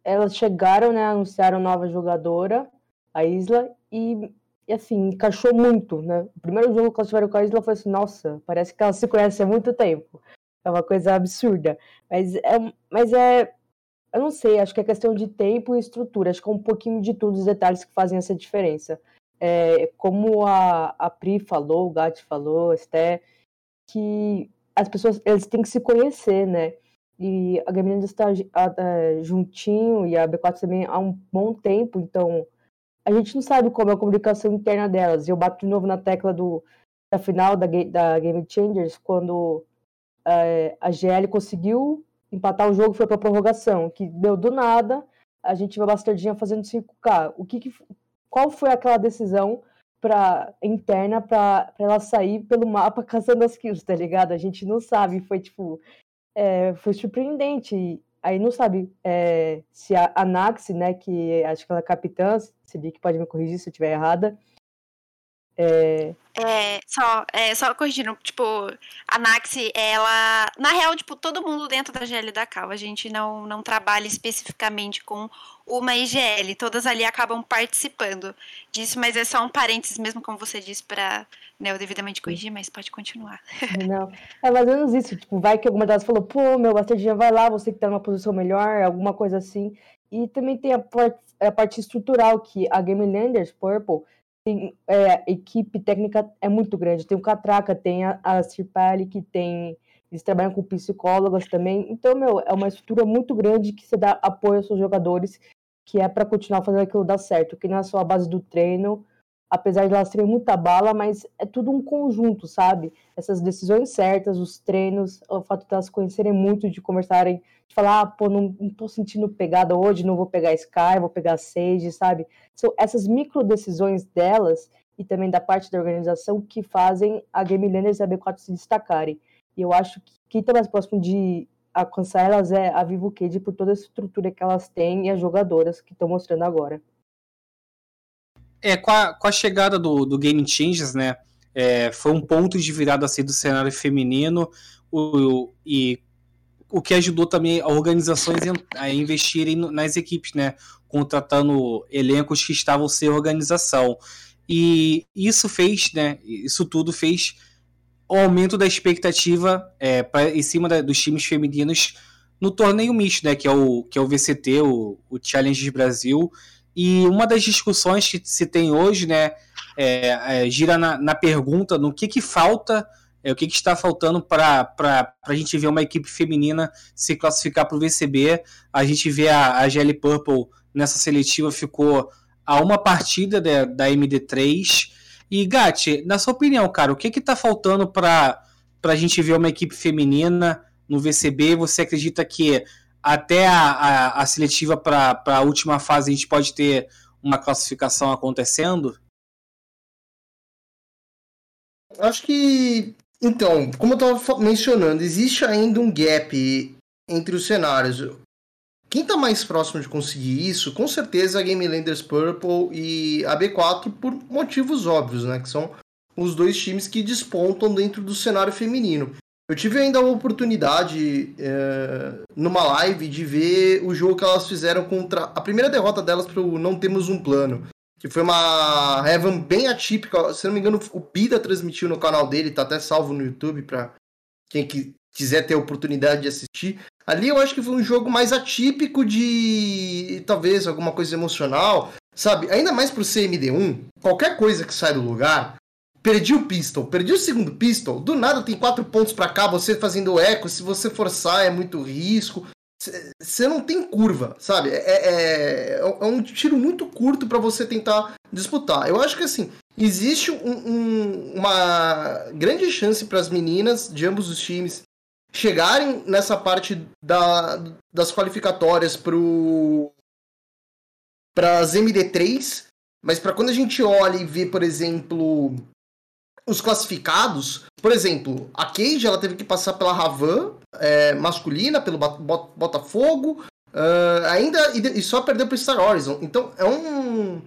elas chegaram, né, anunciaram nova jogadora, a Isla, e, e assim, encaixou muito, né? O primeiro jogo que elas tiveram com a Isla foi assim, nossa, parece que elas se conhecem há muito tempo. É uma coisa absurda. Mas é, mas é eu não sei, acho que é questão de tempo e estrutura. Acho que é um pouquinho de tudo os detalhes que fazem essa diferença. É, como a, a Pri falou, o Gatti falou, Esté, que as pessoas eles têm que se conhecer, né? E a Game está juntinho e a B4 também há um bom tempo, então a gente não sabe como é a comunicação interna delas. E eu bato de novo na tecla do, da final da, da Game Changers, quando a GL conseguiu empatar o jogo foi para prorrogação, que deu do nada, a gente a Bastardinha fazendo 5K. O que, que qual foi aquela decisão para interna para ela sair pelo mapa caçando as kills, tá ligado? A gente não sabe, foi tipo é, foi surpreendente. Aí não sabe é, se a Anax, né, que acho que ela é capitã, se que pode me corrigir se eu estiver errada, é... é, só, é, só corrigindo, tipo, a Naxi, ela. Na real, tipo, todo mundo dentro da GL da Cal, a gente não, não trabalha especificamente com uma IGL, todas ali acabam participando disso, mas é só um parênteses mesmo, como você disse, para né, eu devidamente corrigir, mas pode continuar. Não, é mais ou menos isso, tipo, vai que alguma delas falou, pô, meu, Bastardinha, vai lá, você que tá numa posição melhor, alguma coisa assim. E também tem a parte, a parte estrutural, que a Game Landers Purple tem, é, equipe técnica é muito grande. Tem o Catraca, tem a, a que tem. Eles trabalham com psicólogas também. Então, meu, é uma estrutura muito grande que você dá apoio aos seus jogadores, que é para continuar fazendo aquilo dar certo, que não é só a base do treino, apesar de elas terem muita bala, mas é tudo um conjunto, sabe? Essas decisões certas, os treinos, o fato de elas conhecerem muito, de conversarem de falar, ah, pô, não, não tô sentindo pegada hoje, não vou pegar Sky, vou pegar Sage, sabe? São essas micro decisões delas e também da parte da organização que fazem a Game Landers e a B4 se destacarem. E eu acho que quem está mais próximo de alcançar elas é a Vivo Cade por toda a estrutura que elas têm e as jogadoras que estão mostrando agora. É, com a, com a chegada do, do Game Changes, né, é, foi um ponto de virada assim, do cenário feminino o, e o que ajudou também organizações a investirem nas equipes, né? Contratando elencos que estavam sem organização. E isso fez, né? Isso tudo fez o aumento da expectativa é, pra, em cima da, dos times femininos no torneio misto, né? Que é o, que é o VCT, o, o Challenge Brasil. E uma das discussões que se tem hoje, né? É, é, gira na, na pergunta no que, que falta é, o que, que está faltando para a gente ver uma equipe feminina se classificar para o VCB? A gente vê a, a GL Purple nessa seletiva ficou a uma partida de, da MD3. E Gatti, na sua opinião, cara, o que está faltando para a gente ver uma equipe feminina no VCB? Você acredita que até a, a, a seletiva para a última fase a gente pode ter uma classificação acontecendo? Acho que então, como eu estava mencionando, existe ainda um gap entre os cenários. Quem está mais próximo de conseguir isso, com certeza a Game Landers Purple e a B4 por motivos óbvios, né? Que são os dois times que despontam dentro do cenário feminino. Eu tive ainda a oportunidade, é, numa live, de ver o jogo que elas fizeram contra. A primeira derrota delas para o Não Temos um Plano que foi uma Heaven bem atípica. Se não me engano, o Bida transmitiu no canal dele, tá até salvo no YouTube para quem que quiser ter a oportunidade de assistir. Ali eu acho que foi um jogo mais atípico de talvez alguma coisa emocional, sabe? Ainda mais pro CMD1, qualquer coisa que sai do lugar, perdi o pistol, perdi o segundo pistol, do nada tem quatro pontos para cá, você fazendo eco, se você forçar é muito risco você não tem curva, sabe? É, é, é um tiro muito curto para você tentar disputar. Eu acho que assim, existe um, um, uma grande chance para as meninas de ambos os times chegarem nessa parte da, das qualificatórias para as MD3, mas para quando a gente olha e vê, por exemplo, os classificados, por exemplo, a Cage ela teve que passar pela Ravan é, masculina, pelo Botafogo, uh, ainda e, e, só perdeu para Star Horizon. Então é um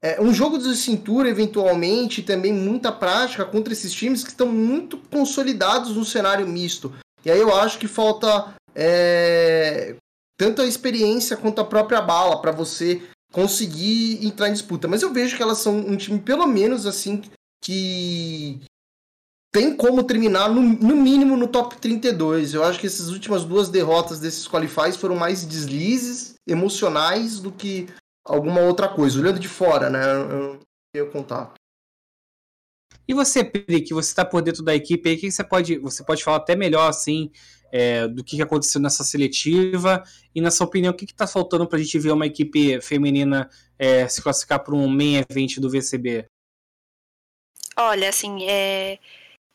é um jogo de cintura eventualmente também muita prática contra esses times que estão muito consolidados no cenário misto. E aí eu acho que falta é, tanto a experiência quanto a própria bala para você conseguir entrar em disputa. Mas eu vejo que elas são um time pelo menos assim que tem como terminar no, no, mínimo no top 32. Eu acho que essas últimas duas derrotas desses qualifies foram mais deslizes emocionais do que alguma outra coisa. Olhando de fora, né? Eu, eu contar. E você, Pri, que você está por dentro da equipe aí, que você pode, você pode falar até melhor assim é, do que aconteceu nessa seletiva e na sua opinião, o que está faltando para a gente ver uma equipe feminina é, se classificar para um main event do VCB? Olha, assim, é,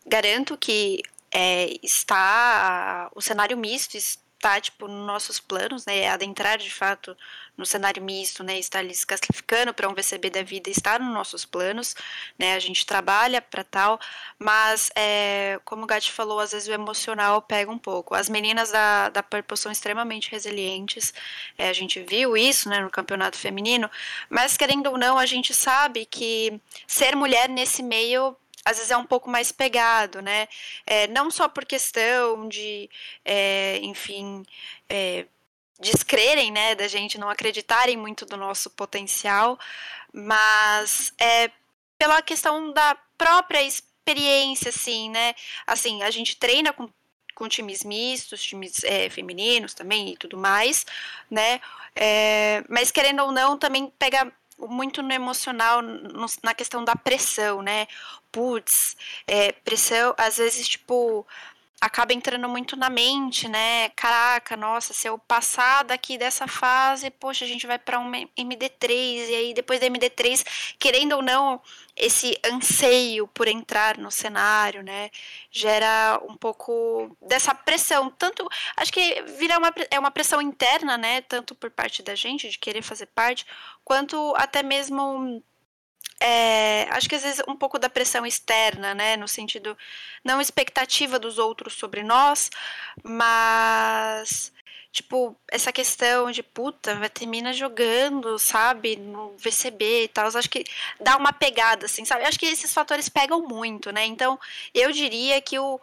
garanto que é, está o cenário misto está tipo nos nossos planos, né, adentrar de fato no cenário misto, né, estar ali se classificando para um VCB da vida está nos nossos planos, né, a gente trabalha para tal, mas é, como o Gatti falou, às vezes o emocional pega um pouco. As meninas da, da Purple são extremamente resilientes, é, a gente viu isso, né, no campeonato feminino, mas querendo ou não, a gente sabe que ser mulher nesse meio às vezes é um pouco mais pegado, né? É, não só por questão de, é, enfim, é, descrerem, né, da gente não acreditarem muito do nosso potencial, mas é pela questão da própria experiência, assim, né? Assim, a gente treina com, com times mistos, times é, femininos também e tudo mais, né? É, mas querendo ou não, também pega muito no emocional, no, na questão da pressão, né? Putz, é, pressão, às vezes, tipo, acaba entrando muito na mente, né? Caraca, nossa, se eu passar daqui dessa fase, poxa, a gente vai para um MD3 e aí depois da MD3, querendo ou não, esse anseio por entrar no cenário, né, gera um pouco dessa pressão, tanto acho que vira uma é uma pressão interna, né, tanto por parte da gente de querer fazer parte, quanto até mesmo é, acho que às vezes um pouco da pressão externa, né, no sentido não expectativa dos outros sobre nós, mas tipo essa questão de puta, termina jogando, sabe, no VCB e tal, acho que dá uma pegada assim, sabe? Acho que esses fatores pegam muito, né? Então, eu diria que o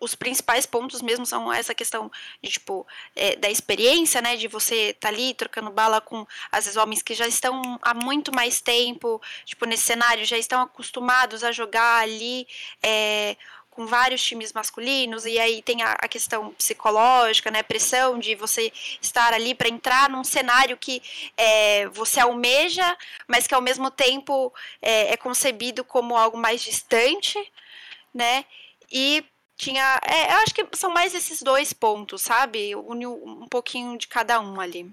os principais pontos mesmo são essa questão de, tipo, é, da experiência, né, de você tá ali trocando bala com, às vezes, homens que já estão há muito mais tempo, tipo, nesse cenário, já estão acostumados a jogar ali, é, com vários times masculinos, e aí tem a, a questão psicológica, né, pressão de você estar ali para entrar num cenário que é, você almeja, mas que ao mesmo tempo é, é concebido como algo mais distante, né, e tinha. É, eu acho que são mais esses dois pontos, sabe? Une um pouquinho de cada um ali.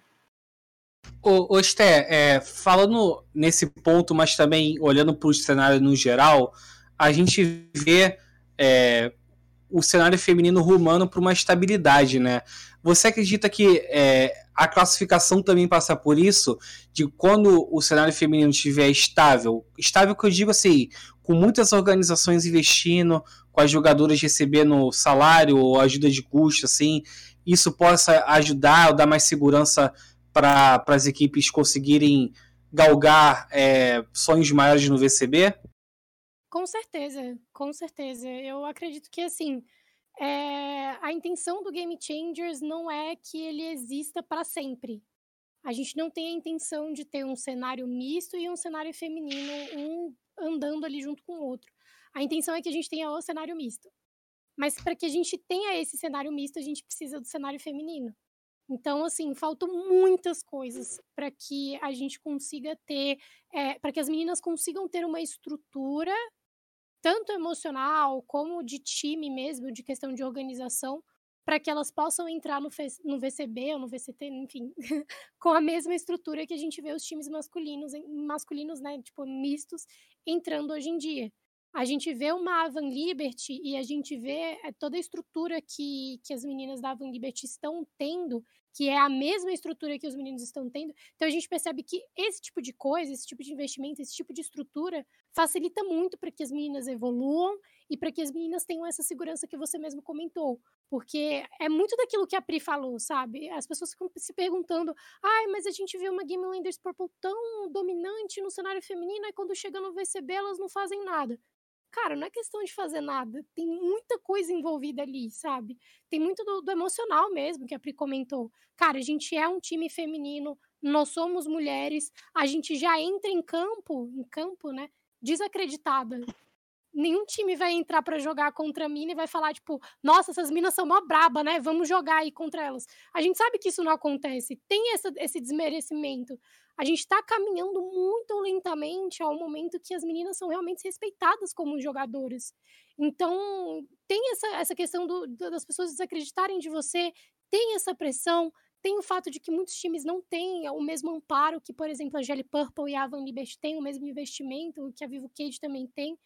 Ô, ô Esté, é, falando nesse ponto, mas também olhando para o cenário no geral, a gente vê é, o cenário feminino rumando para uma estabilidade, né? Você acredita que é, a classificação também passa por isso? De quando o cenário feminino estiver estável, estável que eu digo assim, com muitas organizações investindo, com as jogadoras recebendo salário ou ajuda de custo, assim, isso possa ajudar ou dar mais segurança para as equipes conseguirem galgar é, sonhos maiores no VCB? Com certeza, com certeza. Eu acredito que assim é, a intenção do Game Changers não é que ele exista para sempre. A gente não tem a intenção de ter um cenário misto e um cenário feminino, um andando ali junto com o outro. A intenção é que a gente tenha o cenário misto. Mas para que a gente tenha esse cenário misto, a gente precisa do cenário feminino. Então, assim, faltam muitas coisas para que a gente consiga ter, é, para que as meninas consigam ter uma estrutura, tanto emocional como de time mesmo, de questão de organização, para que elas possam entrar no, no VCB ou no VCT, enfim, com a mesma estrutura que a gente vê os times masculinos, masculinos, né, tipo, mistos, entrando hoje em dia. a gente vê uma Avan Liberty e a gente vê é, toda a estrutura que, que as meninas da Avan Liberty estão tendo, que é a mesma estrutura que os meninos estão tendo. Então a gente percebe que esse tipo de coisa, esse tipo de investimento, esse tipo de estrutura facilita muito para que as meninas evoluam e para que as meninas tenham essa segurança que você mesmo comentou. Porque é muito daquilo que a Pri falou, sabe? As pessoas ficam se perguntando: ai, mas a gente viu uma Game Landers Purple tão dominante no cenário feminino, e quando chega no VCB elas não fazem nada. Cara, não é questão de fazer nada. Tem muita coisa envolvida ali, sabe? Tem muito do, do emocional mesmo, que a Pri comentou. Cara, a gente é um time feminino, nós somos mulheres, a gente já entra em campo, em campo, né? Desacreditada nenhum time vai entrar para jogar contra a mina e vai falar, tipo, nossa, essas minas são mó braba, né? Vamos jogar aí contra elas. A gente sabe que isso não acontece. Tem essa, esse desmerecimento. A gente está caminhando muito lentamente ao momento que as meninas são realmente respeitadas como jogadoras. Então, tem essa, essa questão do, das pessoas desacreditarem de você, tem essa pressão, tem o fato de que muitos times não têm o mesmo amparo que, por exemplo, a Jelly Purple e a Van Liberty têm, o mesmo investimento que a Vivo Cage também tem.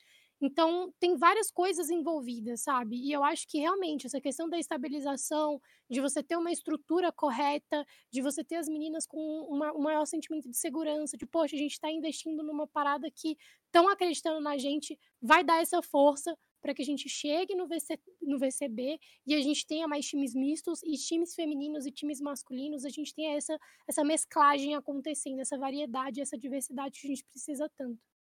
Então, tem várias coisas envolvidas, sabe? E eu acho que realmente essa questão da estabilização, de você ter uma estrutura correta, de você ter as meninas com uma, um maior sentimento de segurança, de, poxa, a gente está investindo numa parada que estão acreditando na gente, vai dar essa força para que a gente chegue no, VC, no VCB e a gente tenha mais times mistos e times femininos e times masculinos, a gente tenha essa, essa mesclagem acontecendo, essa variedade, essa diversidade que a gente precisa tanto.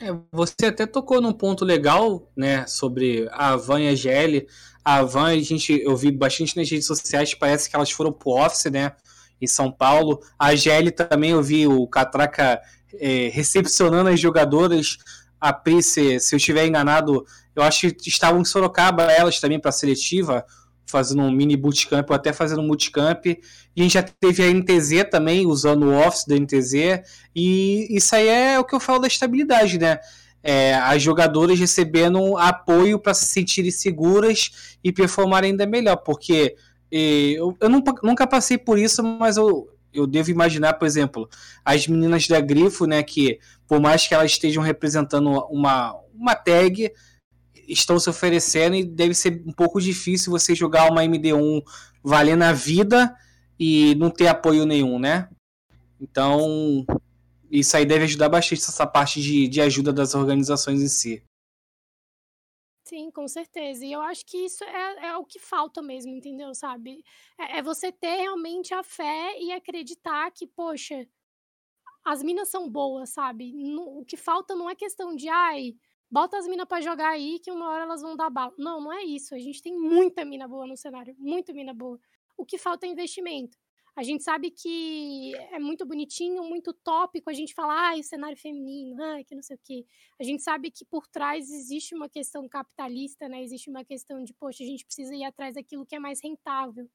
É, você até tocou num ponto legal, né, sobre a Van e a GL. A Van, a gente, eu vi bastante nas redes sociais, parece que elas foram pro office, né, em São Paulo. A GL também eu vi o Catraca é, recepcionando as jogadoras. A Pri, se, se eu estiver enganado, eu acho que estavam em Sorocaba elas também para a seletiva fazendo um mini bootcamp ou até fazendo um multicamp. E a gente já teve a NTZ também, usando o Office da NTZ. E isso aí é o que eu falo da estabilidade, né? É, as jogadoras recebendo apoio para se sentirem seguras e performarem ainda melhor. Porque eu, eu nunca, nunca passei por isso, mas eu, eu devo imaginar, por exemplo, as meninas da Grifo, né? Que por mais que elas estejam representando uma, uma tag estão se oferecendo e deve ser um pouco difícil você jogar uma MD1 valendo a vida e não ter apoio nenhum, né? Então, isso aí deve ajudar bastante essa parte de, de ajuda das organizações em si. Sim, com certeza. E eu acho que isso é, é o que falta mesmo, entendeu? Sabe? É, é, você ter realmente a fé e acreditar que, poxa, as minas são boas, sabe? O que falta não é questão de, ai, bota as minas para jogar aí que uma hora elas vão dar bala. Não, não é isso. A gente tem muita mina boa no cenário, muita mina boa. O que falta é investimento. A gente sabe que é muito bonitinho, muito tópico a gente falar, ah, o cenário feminino, ah, que não sei o quê. A gente sabe que por trás existe uma questão capitalista, né? Existe uma questão de, poxa, a gente precisa ir atrás daquilo que é mais rentável.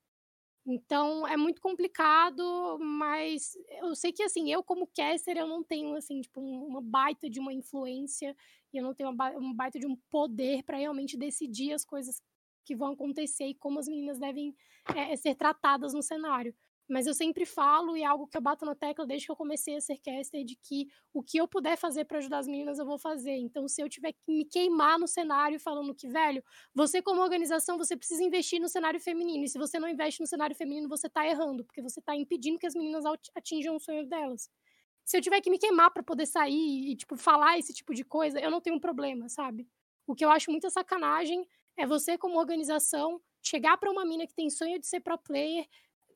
Então é muito complicado, mas eu sei que assim, eu como caster, eu não tenho assim, tipo, uma baita de uma influência e eu não tenho um baita de um poder para realmente decidir as coisas que vão acontecer e como as meninas devem é, ser tratadas no cenário. Mas eu sempre falo, e é algo que eu bato na tecla desde que eu comecei a ser caster, de que o que eu puder fazer para ajudar as meninas, eu vou fazer. Então, se eu tiver que me queimar no cenário falando que, velho, você como organização, você precisa investir no cenário feminino. E se você não investe no cenário feminino, você tá errando, porque você tá impedindo que as meninas atinjam o sonho delas. Se eu tiver que me queimar para poder sair e, tipo, falar esse tipo de coisa, eu não tenho um problema, sabe? O que eu acho muita sacanagem é você, como organização, chegar para uma mina que tem sonho de ser pro player,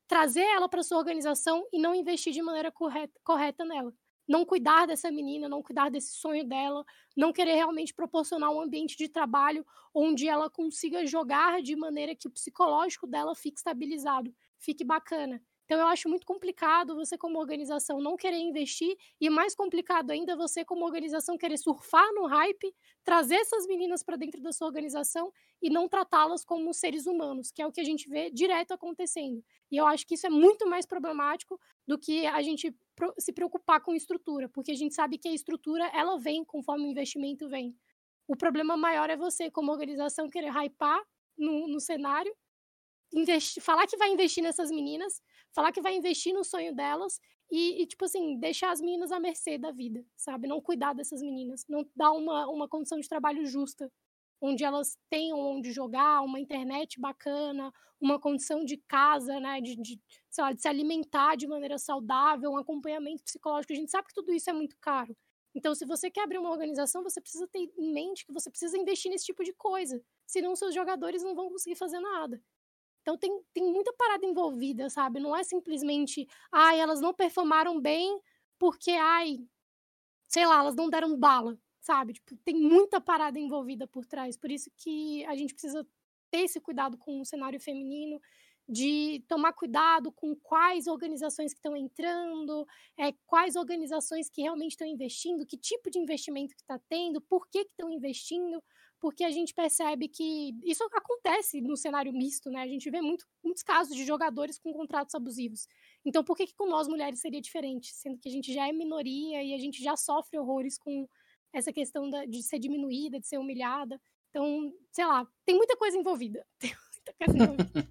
trazer ela para sua organização e não investir de maneira correta, correta nela. Não cuidar dessa menina, não cuidar desse sonho dela, não querer realmente proporcionar um ambiente de trabalho onde ela consiga jogar de maneira que o psicológico dela fique estabilizado, fique bacana. Então eu acho muito complicado você como organização não querer investir e mais complicado ainda você como organização querer surfar no hype, trazer essas meninas para dentro da sua organização e não tratá-las como seres humanos, que é o que a gente vê direto acontecendo. E eu acho que isso é muito mais problemático do que a gente se preocupar com estrutura, porque a gente sabe que a estrutura ela vem conforme o investimento vem. O problema maior é você como organização querer hypar no, no cenário, investir, falar que vai investir nessas meninas, falar que vai investir no sonho delas e, e, tipo assim, deixar as meninas à mercê da vida, sabe? Não cuidar dessas meninas, não dar uma, uma condição de trabalho justa, onde elas tenham onde jogar, uma internet bacana, uma condição de casa, né? De, de, lá, de se alimentar de maneira saudável, um acompanhamento psicológico. A gente sabe que tudo isso é muito caro. Então, se você quer abrir uma organização, você precisa ter em mente que você precisa investir nesse tipo de coisa. Senão, seus jogadores não vão conseguir fazer nada. Então tem, tem muita parada envolvida, sabe? Não é simplesmente, ai, elas não performaram bem porque, ai, sei lá, elas não deram bala, sabe? Tipo, tem muita parada envolvida por trás. Por isso que a gente precisa ter esse cuidado com o cenário feminino, de tomar cuidado com quais organizações que estão entrando, é, quais organizações que realmente estão investindo, que tipo de investimento que está tendo, por que estão investindo, porque a gente percebe que isso acontece no cenário misto, né? A gente vê muito, muitos casos de jogadores com contratos abusivos. Então, por que, que com nós mulheres seria diferente? Sendo que a gente já é minoria e a gente já sofre horrores com essa questão da, de ser diminuída, de ser humilhada. Então, sei lá, tem muita coisa envolvida. Tem muita coisa envolvida.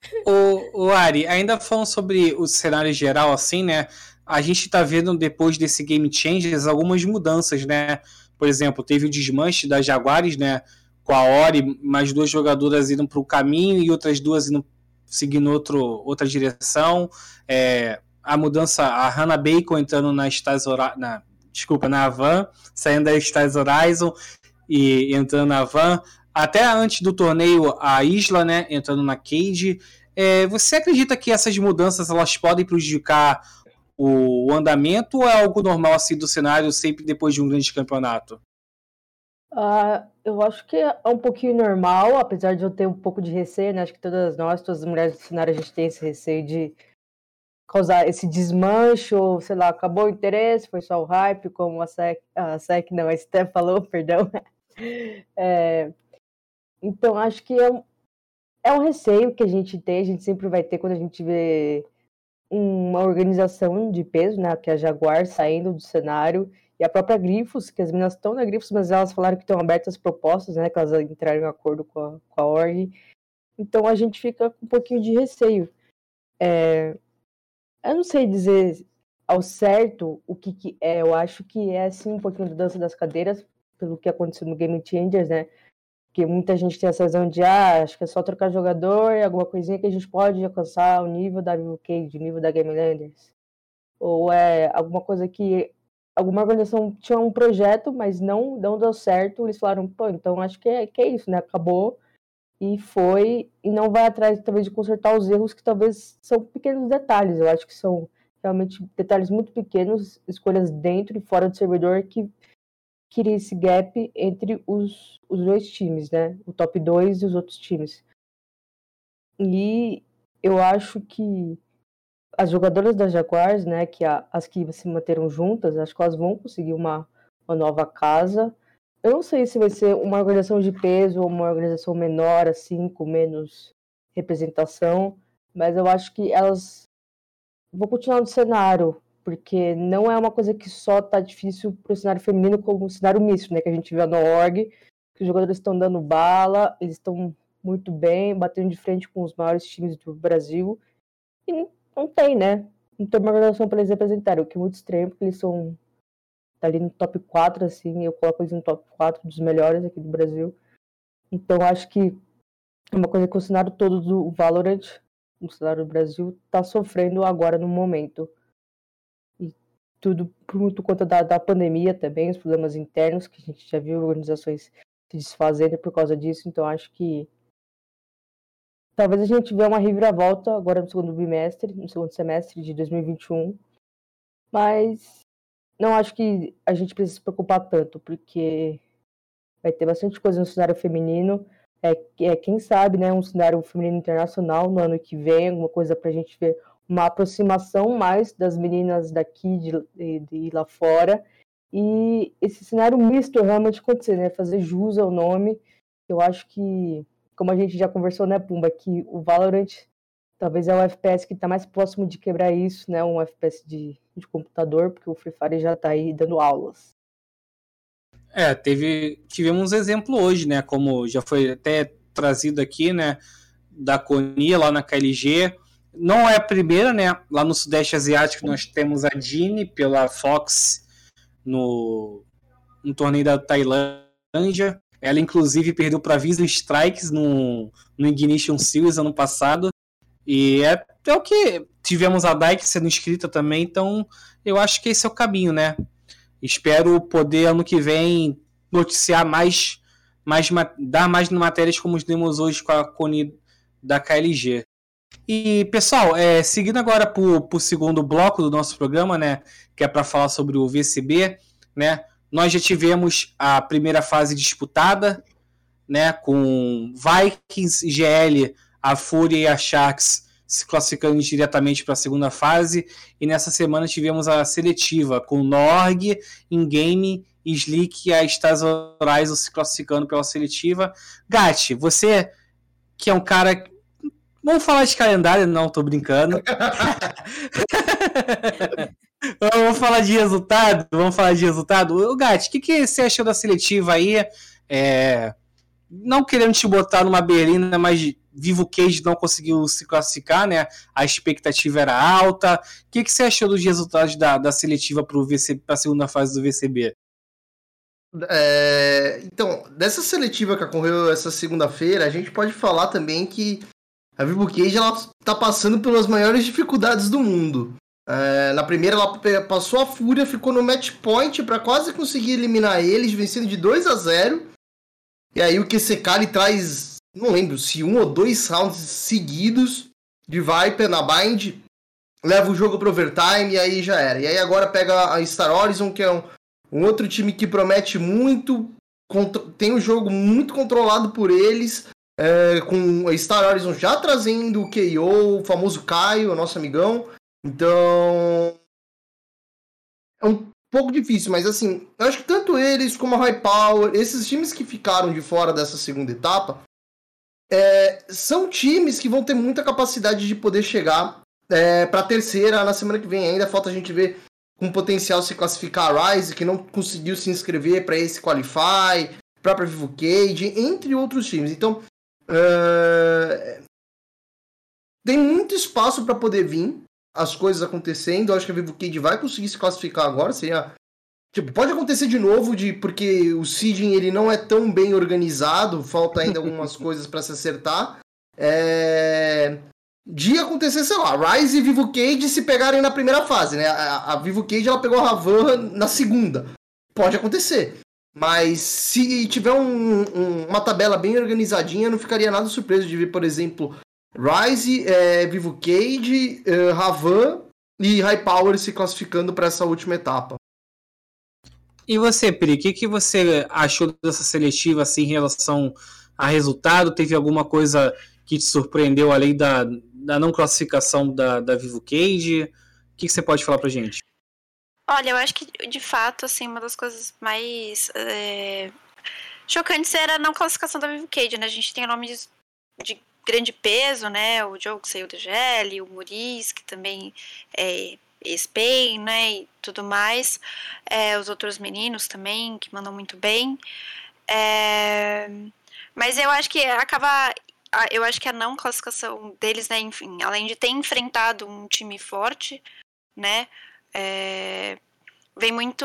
o, o Ari, ainda falando sobre o cenário geral, assim, né? A gente tá vendo depois desse Game Changers algumas mudanças, né? Por exemplo, teve o desmanche das Jaguares, né? Com a Ori, mais duas jogadoras indo para o caminho e outras duas indo seguindo outro, outra direção. É, a mudança, a Hannah Bacon entrando na Stars na desculpa, na Van, saindo da Stars Horizon e entrando na Van. Até antes do torneio, a Isla, né, entrando na Cage. É, você acredita que essas mudanças elas podem prejudicar o andamento ou é algo normal assim do cenário sempre depois de um grande campeonato? Uh, eu acho que é um pouquinho normal, apesar de eu ter um pouco de receio, né? Acho que todas nós, todas as mulheres do cenário, a gente tem esse receio de causar esse desmanche, ou sei lá, acabou o interesse, foi só o hype, como a SEC, a SEC não, a Steph falou, perdão. É, então, acho que é um, é um receio que a gente tem, a gente sempre vai ter quando a gente vê uma organização de peso, né, que é a Jaguar saindo do cenário, e a própria Grifos, que as meninas estão na Grifos, mas elas falaram que estão abertas propostas, né, que elas entraram em acordo com a, com a org. Então a gente fica com um pouquinho de receio. É, eu não sei dizer ao certo o que, que é, eu acho que é sim um pouquinho de dança das cadeiras, pelo que aconteceu no Game Changers, né, porque muita gente tem essa visão de, ah, acho que é só trocar jogador e alguma coisinha que a gente pode alcançar o nível da Cage, o nível da Game Landers. Ou é alguma coisa que alguma organização tinha um projeto, mas não, não deu certo, eles falaram, pô, então acho que é, que é isso, né? Acabou e foi, e não vai atrás, talvez, de consertar os erros que talvez são pequenos detalhes. Eu acho que são realmente detalhes muito pequenos, escolhas dentro e fora do servidor que cria esse gap entre os, os dois times, né? O top 2 e os outros times. E eu acho que as jogadoras da Jaguars, né, que a, as que se manteram juntas, acho que elas vão conseguir uma, uma nova casa. Eu não sei se vai ser uma organização de peso ou uma organização menor, assim, com menos representação, mas eu acho que elas vão continuar no cenário, porque não é uma coisa que só tá difícil para o cenário feminino como o cenário misto, né, que a gente viu no org, que os jogadores estão dando bala, eles estão muito bem, batendo de frente com os maiores times do Brasil, e não tem, né, não tem uma organização para eles representarem, o que é muito estranho, porque eles são tá ali no top 4, assim, eu coloco eles no top 4 dos melhores aqui do Brasil, então acho que é uma coisa que o cenário todo do Valorant, no cenário do Brasil, está sofrendo agora no momento tudo por muito conta da, da pandemia também, os problemas internos, que a gente já viu organizações se desfazendo por causa disso, então acho que talvez a gente veja uma reviravolta agora no segundo bimestre, no segundo semestre de 2021, mas não acho que a gente precisa se preocupar tanto, porque vai ter bastante coisa no cenário feminino, é, é quem sabe, né, um cenário feminino internacional no ano que vem, alguma coisa para a gente ver uma aproximação mais das meninas daqui de, de, lá fora e esse cenário misto realmente acontecer, né? Fazer jus ao nome. Eu acho que, como a gente já conversou, né, Pumba, que o Valorant talvez é o FPS que está mais próximo de quebrar isso, né? Um FPS de, de computador, porque o Free Fire já está aí dando aulas. É, teve, tivemos exemplo hoje, né? Como já foi até trazido aqui, né? Da Conia lá na KLG, não é a primeira, né? Lá no Sudeste Asiático nós temos a Dini pela Fox no, no torneio da Tailândia. Ela, inclusive, perdeu para Visa Strikes no, no Ignition Series ano passado. E é, é o que tivemos a Dyke sendo inscrita também, então eu acho que esse é o caminho, né? Espero poder ano que vem noticiar mais, mais dar mais matérias como temos hoje com a Cone da KLG. E pessoal, é, seguindo agora para o segundo bloco do nosso programa, né, que é para falar sobre o VCB, né? Nós já tivemos a primeira fase disputada, né, com Vikings, GL, a Fúria e a Sharks se classificando diretamente para a segunda fase. E nessa semana tivemos a seletiva com Norg, Ingame, Slick e a Stars Horizon se classificando pela seletiva. Gatti, você que é um cara. Vamos falar de calendário? Não, tô brincando. vamos falar de resultado? Vamos falar de resultado? O Gatti, o que, que você achou da seletiva aí? É... Não querendo te botar numa berlina, mas Vivo Cage não conseguiu se classificar, né? A expectativa era alta. O que, que você achou dos resultados da, da seletiva para a segunda fase do VCB? É, então, dessa seletiva que ocorreu essa segunda-feira, a gente pode falar também que a Vivo Cage ela tá passando pelas maiores dificuldades do mundo. É, na primeira ela passou a Fúria, ficou no match point para quase conseguir eliminar eles, vencendo de 2 a 0. E aí o QCK traz não lembro se um ou dois rounds seguidos de Viper na Bind, leva o jogo pro overtime e aí já era. E aí agora pega a Star Horizon, que é um, um outro time que promete muito, tem um jogo muito controlado por eles, é, com a Star Horizon já trazendo o KO, o famoso Caio, nosso amigão. Então. É um pouco difícil, mas assim, eu acho que tanto eles como a High Power, esses times que ficaram de fora dessa segunda etapa, é, são times que vão ter muita capacidade de poder chegar é, para a terceira na semana que vem. Ainda falta a gente ver com potencial se classificar a Rise, que não conseguiu se inscrever para esse Qualify, própria Vivo Cage, entre outros times. Então, é, tem muito espaço para poder vir as coisas acontecendo. Eu acho que a Vivo Cage vai conseguir se classificar agora. Seria Tipo, pode acontecer de novo, de porque o seeding ele não é tão bem organizado, falta ainda algumas coisas para se acertar. É... De acontecer, sei lá, Rise e Vivo Cage se pegarem na primeira fase, né? A, a Vivo Cage ela pegou a Ravan na segunda. Pode acontecer. Mas se tiver um, um, uma tabela bem organizadinha, não ficaria nada surpreso de ver, por exemplo, Rise, é, Vivo Cage, é, Ravan e High Power se classificando para essa última etapa. E você, Pri, o que, que você achou dessa seletiva assim, em relação a resultado? Teve alguma coisa que te surpreendeu além da, da não classificação da, da Vivo Cage? O que, que você pode falar pra gente? Olha, eu acho que de fato, assim, uma das coisas mais é, chocantes era a não classificação da Vivo Cage, né? A gente tem nomes de, de grande peso, né? O Joe que saiu do GL, o Muris, que também é Spain, né, e tudo mais. É, os outros meninos também, que mandam muito bem. É, mas eu acho que acaba. Eu acho que a não classificação deles, né, enfim, além de ter enfrentado um time forte, né, é, vem muito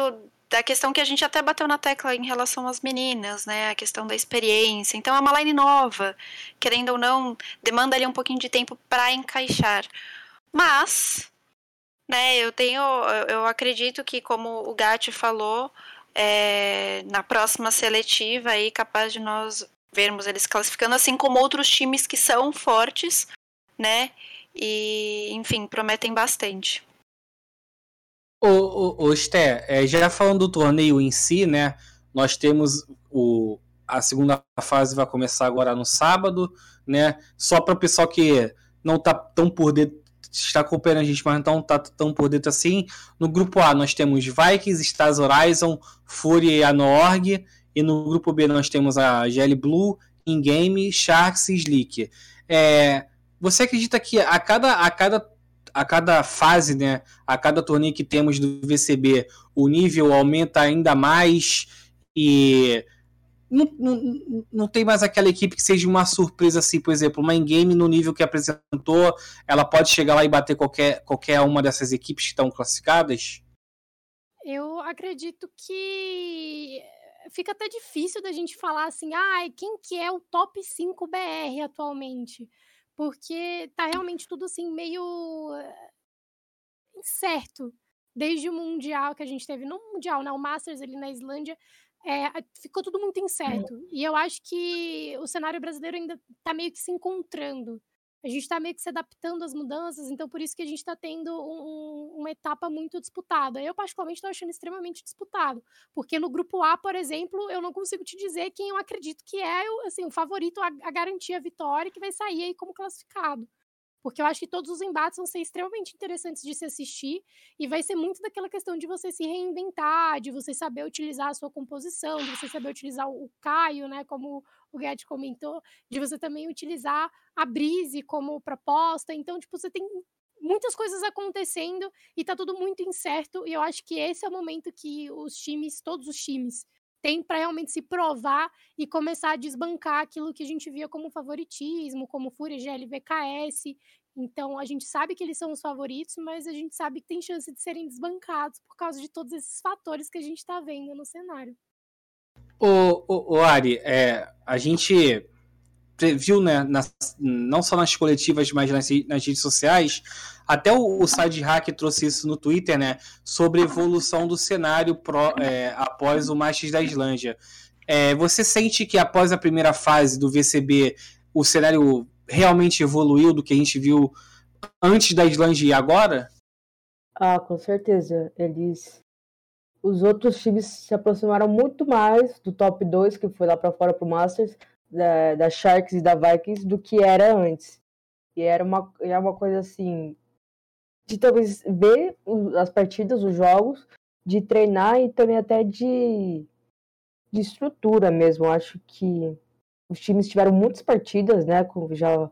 da questão que a gente até bateu na tecla em relação às meninas, né? A questão da experiência. Então é uma line nova, querendo ou não, demanda ali um pouquinho de tempo para encaixar. Mas né, eu tenho, eu acredito que como o Gatti falou, é, na próxima seletiva aí capaz de nós vermos eles classificando, assim como outros times que são fortes, né? E, enfim, prometem bastante. Ô, Sté, é, já falando do torneio em si, né? Nós temos o, a segunda fase vai começar agora no sábado, né? Só para o pessoal que não tá tão por dentro está acompanhando a gente, mas não está tão por dentro assim. No grupo A nós temos Vikings, Stars Horizon, Fury e Anorg. E no grupo B nós temos a GL Blue, In-Game, Sharks e Slick. É, você acredita que a cada, a cada a cada fase, né, a cada torneio que temos do VCB, o nível aumenta ainda mais e não, não, não tem mais aquela equipe que seja uma surpresa assim, por exemplo, uma in-game no nível que apresentou, ela pode chegar lá e bater qualquer, qualquer uma dessas equipes que estão classificadas? Eu acredito que fica até difícil da gente falar assim, ah, quem que é o top 5 BR atualmente? Porque tá realmente tudo assim meio eh, incerto. Desde o Mundial que a gente teve, no Mundial, né? O Masters ali na Islândia, é, ficou tudo muito incerto. E eu acho que o cenário brasileiro ainda está meio que se encontrando. A gente está meio que se adaptando às mudanças, então por isso que a gente está tendo um, uma etapa muito disputada. Eu, particularmente, estou achando extremamente disputado. Porque no grupo A, por exemplo, eu não consigo te dizer quem eu acredito que é assim, o favorito a, a garantir a vitória que vai sair aí como classificado porque eu acho que todos os embates vão ser extremamente interessantes de se assistir e vai ser muito daquela questão de você se reinventar, de você saber utilizar a sua composição, de você saber utilizar o Caio, né, como o Guedes comentou, de você também utilizar a Brise como proposta. Então, tipo, você tem muitas coisas acontecendo e tá tudo muito incerto e eu acho que esse é o momento que os times, todos os times, tem para realmente se provar e começar a desbancar aquilo que a gente via como favoritismo, como Fúria, GL, VKS. Então, a gente sabe que eles são os favoritos, mas a gente sabe que tem chance de serem desbancados por causa de todos esses fatores que a gente está vendo no cenário. O, o, o Ari, é, a gente viu, né, nas, não só nas coletivas, mas nas, nas redes sociais, até o, o Side Hack trouxe isso no Twitter, né, sobre evolução do cenário pro, é, após o Masters da Islândia. É, você sente que após a primeira fase do VCB, o cenário realmente evoluiu do que a gente viu antes da Islândia e agora? Ah, com certeza. Eles os outros times se aproximaram muito mais do top 2 que foi lá para fora pro Masters da, da Sharks e da Vikings do que era antes. E era uma, era uma coisa assim, de talvez ver as partidas, os jogos, de treinar e também até de, de estrutura mesmo. Acho que os times tiveram muitas partidas, né? Já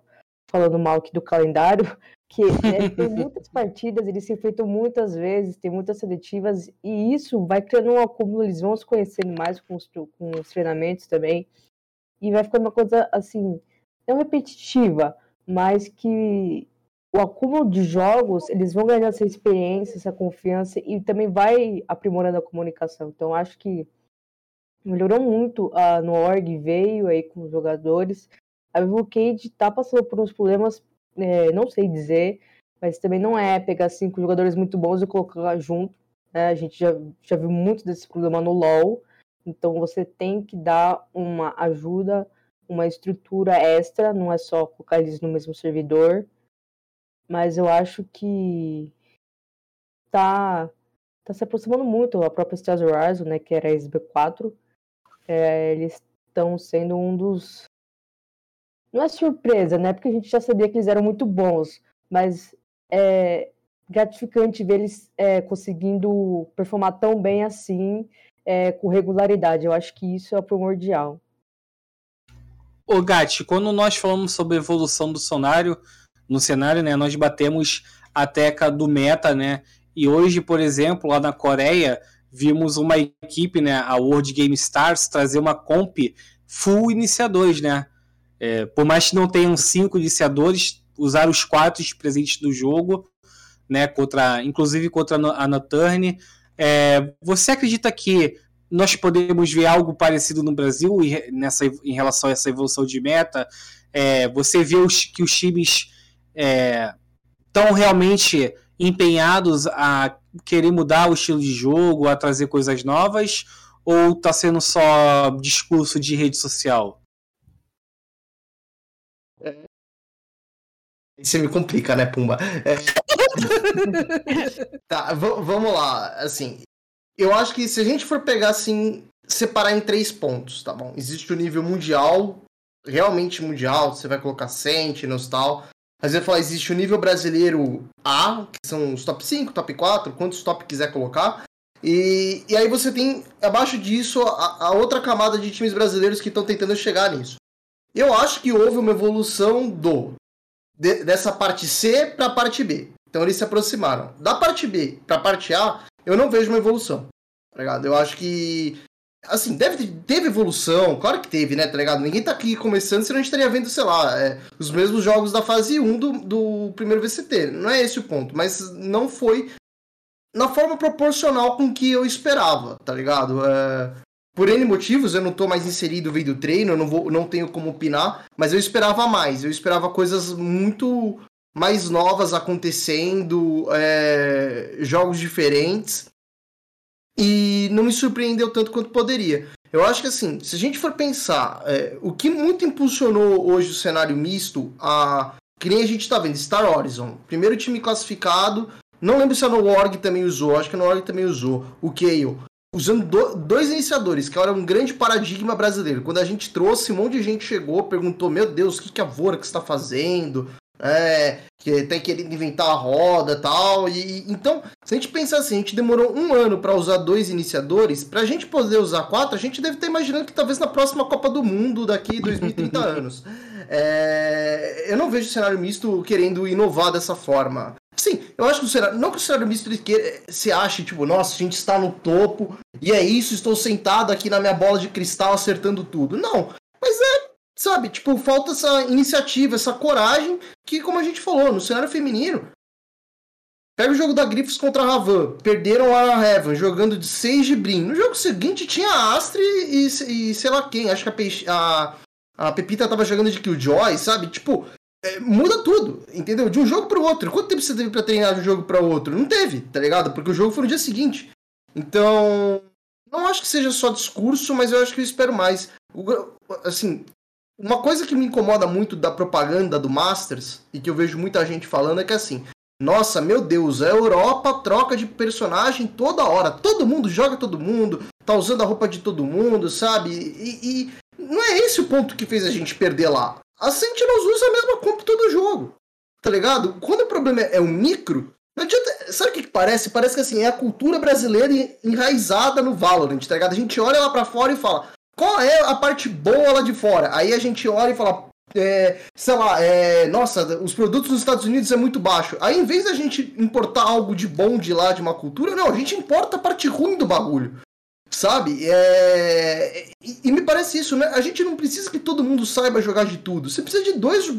falando mal aqui do calendário, que é, tem muitas partidas, eles se enfrentam muitas vezes, tem muitas seletivas, e isso vai criando um acúmulo, eles vão se conhecendo mais com os, com os treinamentos também e vai ficando uma coisa assim, não repetitiva, mas que o acúmulo de jogos, eles vão ganhando essa experiência, essa confiança e também vai aprimorando a comunicação. Então acho que melhorou muito uh, no org, veio aí com os jogadores. A Evocade tá passando por uns problemas, é, não sei dizer, mas também não é pegar cinco jogadores muito bons e colocar junto. Né? A gente já, já viu muito desse problema no LoL. Então você tem que dar uma ajuda, uma estrutura extra, não é só colocar eles no mesmo servidor. Mas eu acho que tá, tá se aproximando muito. A própria Stars Horizon, né, que era a SB4, é, eles estão sendo um dos. Não é surpresa, né? Porque a gente já sabia que eles eram muito bons, mas é gratificante ver eles é, conseguindo performar tão bem assim é, com regularidade. Eu acho que isso é primordial. Ô Gatti, quando nós falamos sobre a evolução do cenário, no cenário, né, nós batemos a teca do meta, né? E hoje, por exemplo, lá na Coreia, vimos uma equipe, né, a World Game Stars, trazer uma comp full iniciadores, né? É, por mais que não tenham cinco iniciadores, usar os quatro presentes do jogo, né? Contra, inclusive contra a Noturne. É, você acredita que nós podemos ver algo parecido no Brasil nessa, em relação a essa evolução de meta? É, você vê os, que os times estão é, realmente empenhados a querer mudar o estilo de jogo, a trazer coisas novas? Ou está sendo só discurso de rede social? Você me complica, né, Pumba? É... tá, vamos lá. Assim, eu acho que se a gente for pegar assim, separar em três pontos, tá bom? Existe o nível mundial, realmente mundial, você vai colocar Sentinels e tal. Mas eu falar, existe o nível brasileiro A, que são os top 5, top 4, quantos top quiser colocar. E, e aí você tem, abaixo disso, a, a outra camada de times brasileiros que estão tentando chegar nisso. Eu acho que houve uma evolução do de, dessa parte C para a parte B. Então eles se aproximaram. Da parte B para a parte A, eu não vejo uma evolução. Tá ligado? Eu acho que Assim, deve, teve evolução, claro que teve, né, tá ligado? Ninguém tá aqui começando, senão a gente estaria vendo, sei lá, é, os mesmos jogos da fase 1 do, do primeiro VCT. Não é esse o ponto, mas não foi na forma proporcional com que eu esperava, tá ligado? É, por N motivos, eu não tô mais inserido vendo treino, eu não, vou, não tenho como opinar, mas eu esperava mais, eu esperava coisas muito mais novas acontecendo, é, jogos diferentes, e não me surpreendeu tanto quanto poderia. Eu acho que assim, se a gente for pensar, é, o que muito impulsionou hoje o cenário misto, a que nem a gente tá vendo, Star Horizon, primeiro time classificado, não lembro se a No Org também usou, acho que a No Org também usou, o Kayle, usando do, dois iniciadores, que era um grande paradigma brasileiro. Quando a gente trouxe, um monte de gente chegou, perguntou, meu Deus, o que, que a Vorax está fazendo? É, que tem querendo inventar a roda tal. E então, se a gente pensar assim, a gente demorou um ano para usar dois iniciadores, para a gente poder usar quatro, a gente deve estar imaginando que talvez na próxima Copa do Mundo, daqui 2030 anos. É, eu não vejo o cenário misto querendo inovar dessa forma. Sim, eu acho que o cenário. Não que o cenário misto queira, se ache, tipo, nossa, a gente está no topo e é isso, estou sentado aqui na minha bola de cristal acertando tudo. Não. Sabe, tipo, falta essa iniciativa, essa coragem que, como a gente falou, no cenário feminino, Pega o jogo da Griffiths contra a Ravan. Perderam a Heaven jogando de 6 de Brim. No jogo seguinte tinha a Astre e, e sei lá quem. Acho que a, Peixe, a, a Pepita tava jogando de Killjoy, sabe? Tipo, é, muda tudo, entendeu? De um jogo pro outro. Quanto tempo você teve pra treinar de um jogo para outro? Não teve, tá ligado? Porque o jogo foi no dia seguinte. Então, não acho que seja só discurso, mas eu acho que eu espero mais. O, assim, uma coisa que me incomoda muito da propaganda do Masters, e que eu vejo muita gente falando, é que assim, nossa, meu Deus, a Europa troca de personagem toda hora. Todo mundo joga todo mundo, tá usando a roupa de todo mundo, sabe? E, e não é esse o ponto que fez a gente perder lá. A Sentinels usa a mesma compra todo jogo. Tá ligado? Quando o problema é o micro, não adianta. Sabe o que, que parece? Parece que assim, é a cultura brasileira enraizada no Valorant, tá ligado? A gente olha lá para fora e fala: qual é a parte boa lá de fora? Aí a gente olha e fala, é, sei lá, é, nossa, os produtos nos Estados Unidos é muito baixo. Aí em vez da gente importar algo de bom de lá, de uma cultura, não, a gente importa a parte ruim do bagulho. Sabe? É... E, me parece isso, né? A gente não precisa que todo mundo saiba jogar de tudo. Você precisa de dois,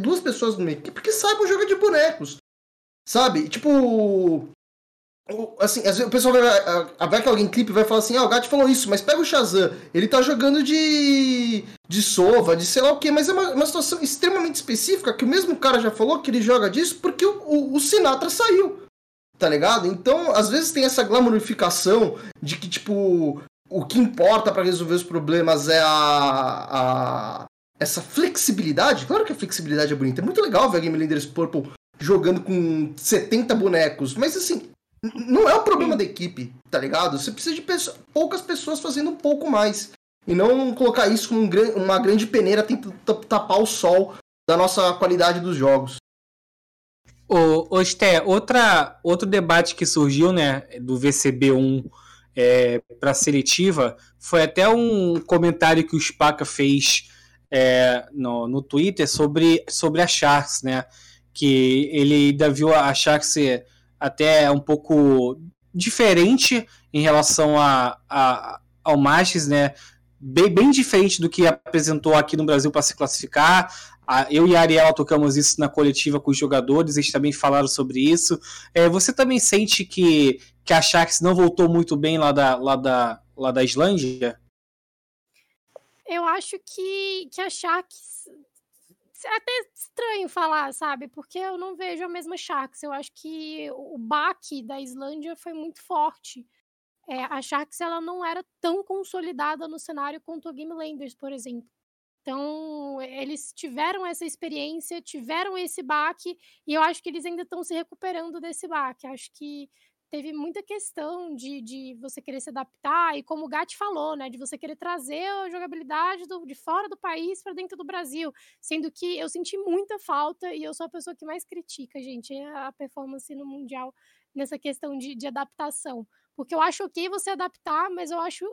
duas pessoas no meio porque saibam jogar de bonecos. Sabe? Tipo, Assim, o pessoal vai, vai que alguém clipe vai falar assim, ah, o Gato falou isso, mas pega o Shazam, ele tá jogando de de sova, de sei lá o que, mas é uma, uma, situação extremamente específica que o mesmo cara já falou que ele joga disso porque o, o, o Sinatra saiu, tá ligado? Então, às vezes tem essa glamorificação de que, tipo, o que importa para resolver os problemas é a, a essa flexibilidade. Claro que a flexibilidade é bonita, é muito legal ver a Game Leaders Purple jogando com 70 bonecos, mas assim, não é o problema da equipe, tá ligado? Você precisa de poucas pessoas fazendo um pouco mais. E não colocar isso como um, uma grande peneira tentando tapar o sol da nossa qualidade dos jogos. Ô, ô Sté, outra, outro debate que surgiu, né, do VCB1 é, para seletiva, foi até um comentário que o Spaca fez é, no, no Twitter sobre, sobre a Sharks, né, que ele ainda viu a Sharks ser até um pouco diferente em relação a, a ao Masters, né? Bem, bem, diferente do que apresentou aqui no Brasil para se classificar. eu e a Ariela tocamos isso na coletiva com os jogadores, eles também falaram sobre isso. É, você também sente que, que a Sharks não voltou muito bem lá da, lá da, lá da Islândia? Eu acho que, que a Sharks até estranho falar, sabe? Porque eu não vejo a mesma Sharks. Eu acho que o baque da Islândia foi muito forte. É, a Sharks ela não era tão consolidada no cenário quanto o Game Landers, por exemplo. Então, eles tiveram essa experiência, tiveram esse baque, e eu acho que eles ainda estão se recuperando desse baque. Acho que teve muita questão de, de você querer se adaptar e como o Gatti falou, né, de você querer trazer a jogabilidade do, de fora do país para dentro do Brasil, sendo que eu senti muita falta e eu sou a pessoa que mais critica, gente, a performance no mundial nessa questão de, de adaptação. Porque eu acho ok você adaptar, mas eu acho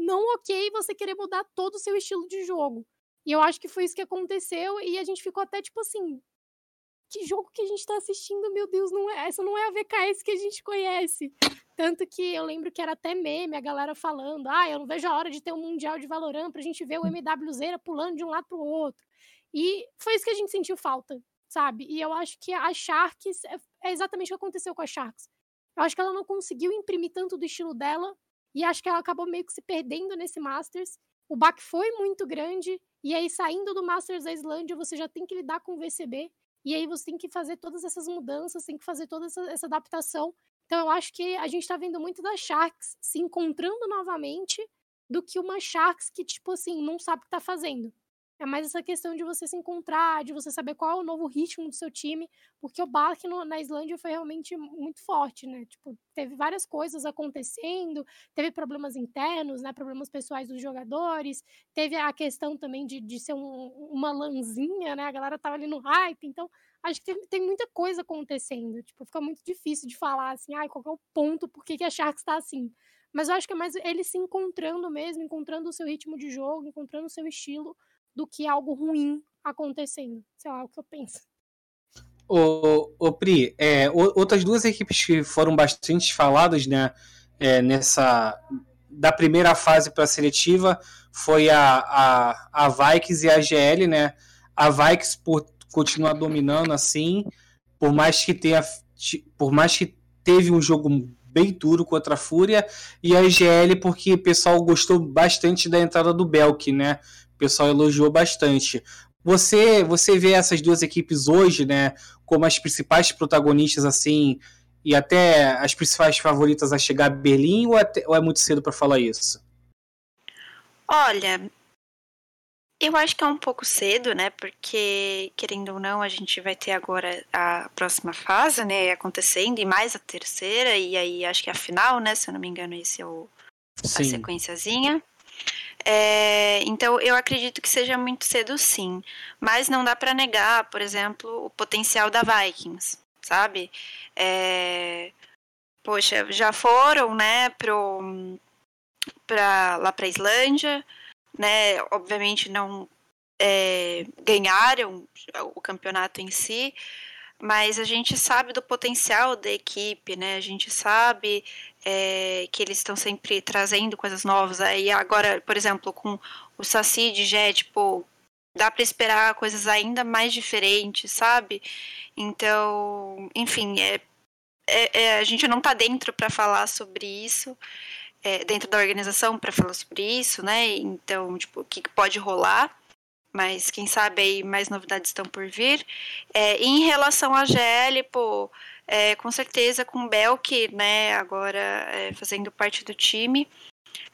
não ok você querer mudar todo o seu estilo de jogo. E eu acho que foi isso que aconteceu e a gente ficou até tipo assim, que jogo que a gente tá assistindo, meu Deus, não é, essa não é a VKS que a gente conhece. Tanto que eu lembro que era até meme, a galera falando: ah, eu não vejo a hora de ter um Mundial de Valorant pra gente ver o MWZ pulando de um lado pro outro. E foi isso que a gente sentiu falta, sabe? E eu acho que a Sharks é, é exatamente o que aconteceu com a Sharks. Eu acho que ela não conseguiu imprimir tanto do estilo dela e acho que ela acabou meio que se perdendo nesse Masters. O baque foi muito grande e aí saindo do Masters da Islândia você já tem que lidar com o VCB e aí você tem que fazer todas essas mudanças, tem que fazer toda essa, essa adaptação. Então eu acho que a gente está vendo muito da Sharks se encontrando novamente do que uma Sharks que, tipo assim, não sabe o que está fazendo. É mais essa questão de você se encontrar, de você saber qual é o novo ritmo do seu time, porque o Bach na Islândia foi realmente muito forte, né? Tipo, teve várias coisas acontecendo, teve problemas internos, né? Problemas pessoais dos jogadores, teve a questão também de, de ser um, uma lãzinha, né? A galera tava ali no hype, então acho que tem, tem, muita coisa acontecendo. Tipo, fica muito difícil de falar assim, ai, qual é o ponto, por que, que a Sharks tá assim? Mas eu acho que é mais ele se encontrando mesmo, encontrando o seu ritmo de jogo, encontrando o seu estilo, do que algo ruim acontecendo. Sei lá, é o que eu penso. O, o Pri, é, outras duas equipes que foram bastante faladas né, é, nessa da primeira fase para a seletiva foi a, a, a Vikings e a GL, né? A Vikings por continuar dominando assim, por mais que tenha por mais que teve um jogo bem duro contra a Fúria e a GL porque o pessoal gostou bastante da entrada do Belk, né? O pessoal elogiou bastante. Você, você vê essas duas equipes hoje, né, como as principais protagonistas, assim, e até as principais favoritas a chegar a Berlim, ou, até, ou é muito cedo para falar isso? Olha, eu acho que é um pouco cedo, né? Porque, querendo ou não, a gente vai ter agora a próxima fase, né? Acontecendo, e mais a terceira, e aí acho que a final, né? Se eu não me engano, esse é o, a sequenciazinha. É, então, eu acredito que seja muito cedo, sim. Mas não dá para negar, por exemplo, o potencial da Vikings, sabe? É, poxa, já foram, né, pro, pra, lá para Islândia, né? Obviamente não é, ganharam o campeonato em si, mas a gente sabe do potencial da equipe, né? A gente sabe é, que eles estão sempre trazendo coisas novas. Aí agora, por exemplo, com o Saci de Jet, tipo, dá para esperar coisas ainda mais diferentes, sabe? Então, enfim, é, é, é a gente não está dentro para falar sobre isso. É, dentro da organização para falar sobre isso, né? Então, tipo, o que pode rolar mas quem sabe aí mais novidades estão por vir. É, em relação à GL, pô, é, com certeza com o Belk, né, agora é, fazendo parte do time,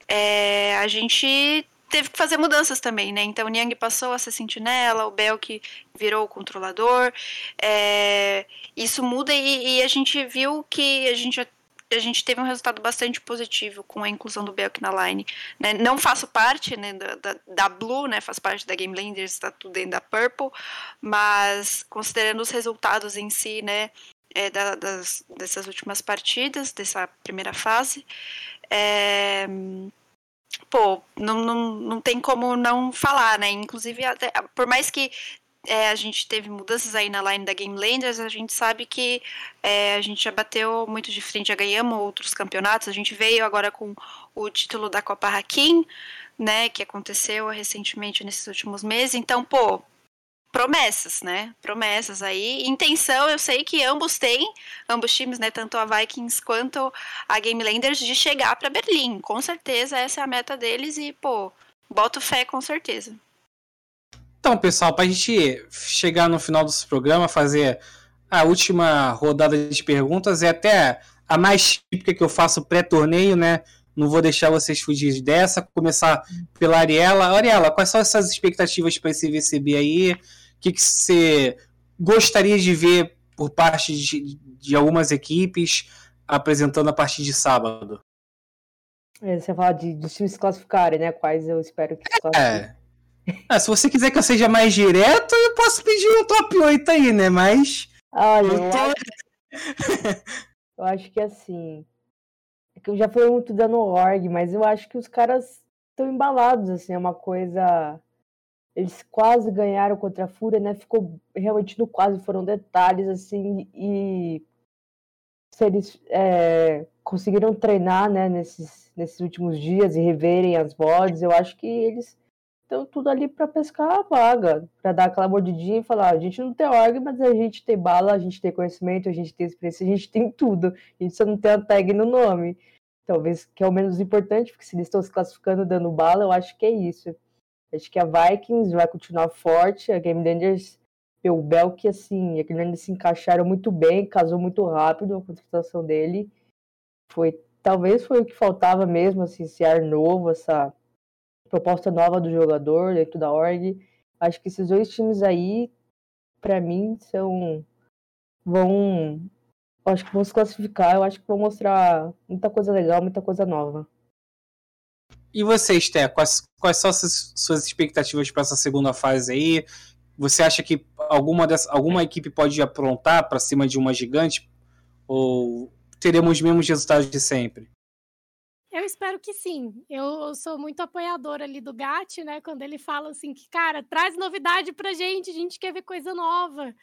é, a gente teve que fazer mudanças também, né? Então o Niang passou a ser sentinela, o Belk virou o controlador. É, isso muda e, e, a gente viu que a gente a gente teve um resultado bastante positivo com a inclusão do Belk na line. Né? Não faço parte né, da, da, da, Blue, né? Faço parte da Game Landers, está tudo dentro da Purple, mas considerando os resultados em si, né? É, da, das, dessas últimas partidas, dessa primeira fase, é, pô, não, não, não tem como não falar, né? Inclusive, até, por mais que é, a gente teve mudanças aí na line da Game Landers, a gente sabe que é, a gente já bateu muito de frente, já ganhamos outros campeonatos, a gente veio agora com o título da Copa Hakim, né, que aconteceu recentemente nesses últimos meses, então, pô, promessas, né, promessas aí, intenção, eu sei que ambos têm, ambos times, né, tanto a Vikings quanto a Game Landers, de chegar para Berlim, com certeza essa é a meta deles e, pô, boto fé com certeza. Então, pessoal, para a gente chegar no final desse programa, fazer a última rodada de perguntas, é até a mais típica que eu faço pré-torneio, né? Não vou deixar vocês fugir dessa. Começar pela Ariela. Ariela, quais são essas expectativas para esse VCB aí? O que, que você gostaria de ver por parte de, de algumas equipes apresentando a partir de sábado? É, você fala de, de times classificarem, né? Quais eu espero que se É. Ah, se você quiser que eu seja mais direto, eu posso pedir um top 8 aí, né? Mas. Olha, eu, tô... acho... eu acho que assim. É que eu já fui muito dando org, mas eu acho que os caras estão embalados, assim, é uma coisa. Eles quase ganharam contra a Fúria, né? Ficou realmente no quase, foram detalhes, assim, e se eles é, conseguiram treinar né, nesses, nesses últimos dias e reverem as VODs, eu acho que eles estão tudo ali para pescar a vaga, para dar aquela mordidinha e falar: a gente não tem org, mas a gente tem bala, a gente tem conhecimento, a gente tem experiência, a gente tem tudo. A gente só não tem a tag no nome. Talvez que é o menos importante, porque se eles estão se classificando dando bala, eu acho que é isso. Acho que a Vikings vai continuar forte, a Game Dangers o Bel que assim, a Game se encaixaram muito bem, casou muito rápido a contratação dele. Foi, talvez foi o que faltava mesmo, assim, esse ar novo, essa proposta nova do jogador dentro da org. Acho que esses dois times aí, para mim, são vão acho que vão se classificar, eu acho que vão mostrar muita coisa legal, muita coisa nova. E você, Sté, quais, quais são as suas expectativas para essa segunda fase aí? Você acha que alguma, dessa, alguma equipe pode aprontar para cima de uma gigante? Ou teremos os mesmos resultados de sempre? Eu espero que sim. Eu sou muito apoiadora ali do Gat, né? Quando ele fala assim que, cara, traz novidade pra gente, a gente quer ver coisa nova.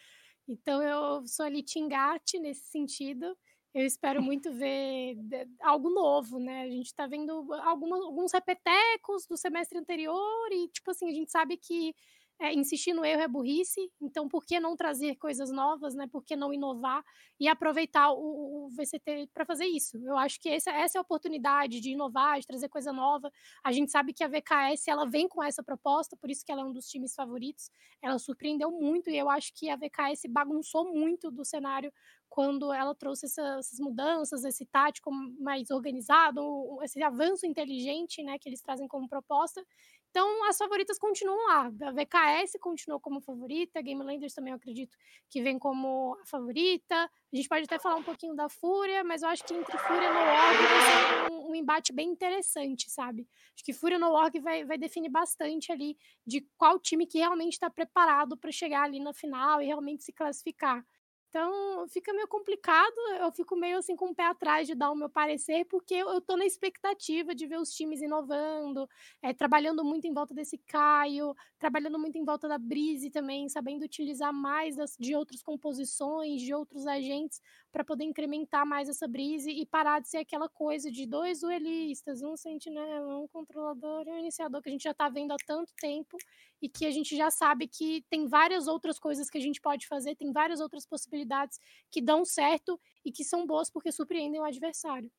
Então eu sou ali Gat nesse sentido. Eu espero muito ver algo novo, né? A gente tá vendo alguns repetecos do semestre anterior e, tipo assim, a gente sabe que é, insistir no erro é burrice, então por que não trazer coisas novas, né? Por que não inovar e aproveitar o, o VCT para fazer isso? Eu acho que essa, essa é a oportunidade de inovar, de trazer coisa nova. A gente sabe que a VKS ela vem com essa proposta, por isso que ela é um dos times favoritos. Ela surpreendeu muito e eu acho que a VKS bagunçou muito do cenário quando ela trouxe essas, essas mudanças, esse tático mais organizado, esse avanço inteligente, né, que eles trazem como proposta. Então, as favoritas continuam lá. A VKS continuou como favorita, Game Landers também eu acredito que vem como a favorita. A gente pode até falar um pouquinho da Fúria, mas eu acho que entre Fúria e No Org vai um, um, embate bem interessante, sabe? Acho que Fúria e No Org vai, vai definir bastante ali de qual time que realmente está preparado para chegar ali na final e realmente se classificar. Então, fica meio complicado, eu fico meio assim com o pé atrás de dar o meu parecer, porque eu tô na expectativa de ver os times inovando, é, trabalhando muito em volta desse Caio, trabalhando muito em volta da Brise também, sabendo utilizar mais das, de outras composições, de outros agentes, para poder incrementar mais essa Brise e parar de ser aquela coisa de dois duelistas, um sentinela, um controlador e um iniciador, que a gente já tá vendo há tanto tempo e que a gente já sabe que tem várias outras coisas que a gente pode fazer, tem várias outras possibilidades que dão certo e que são boas porque surpreendem o adversário.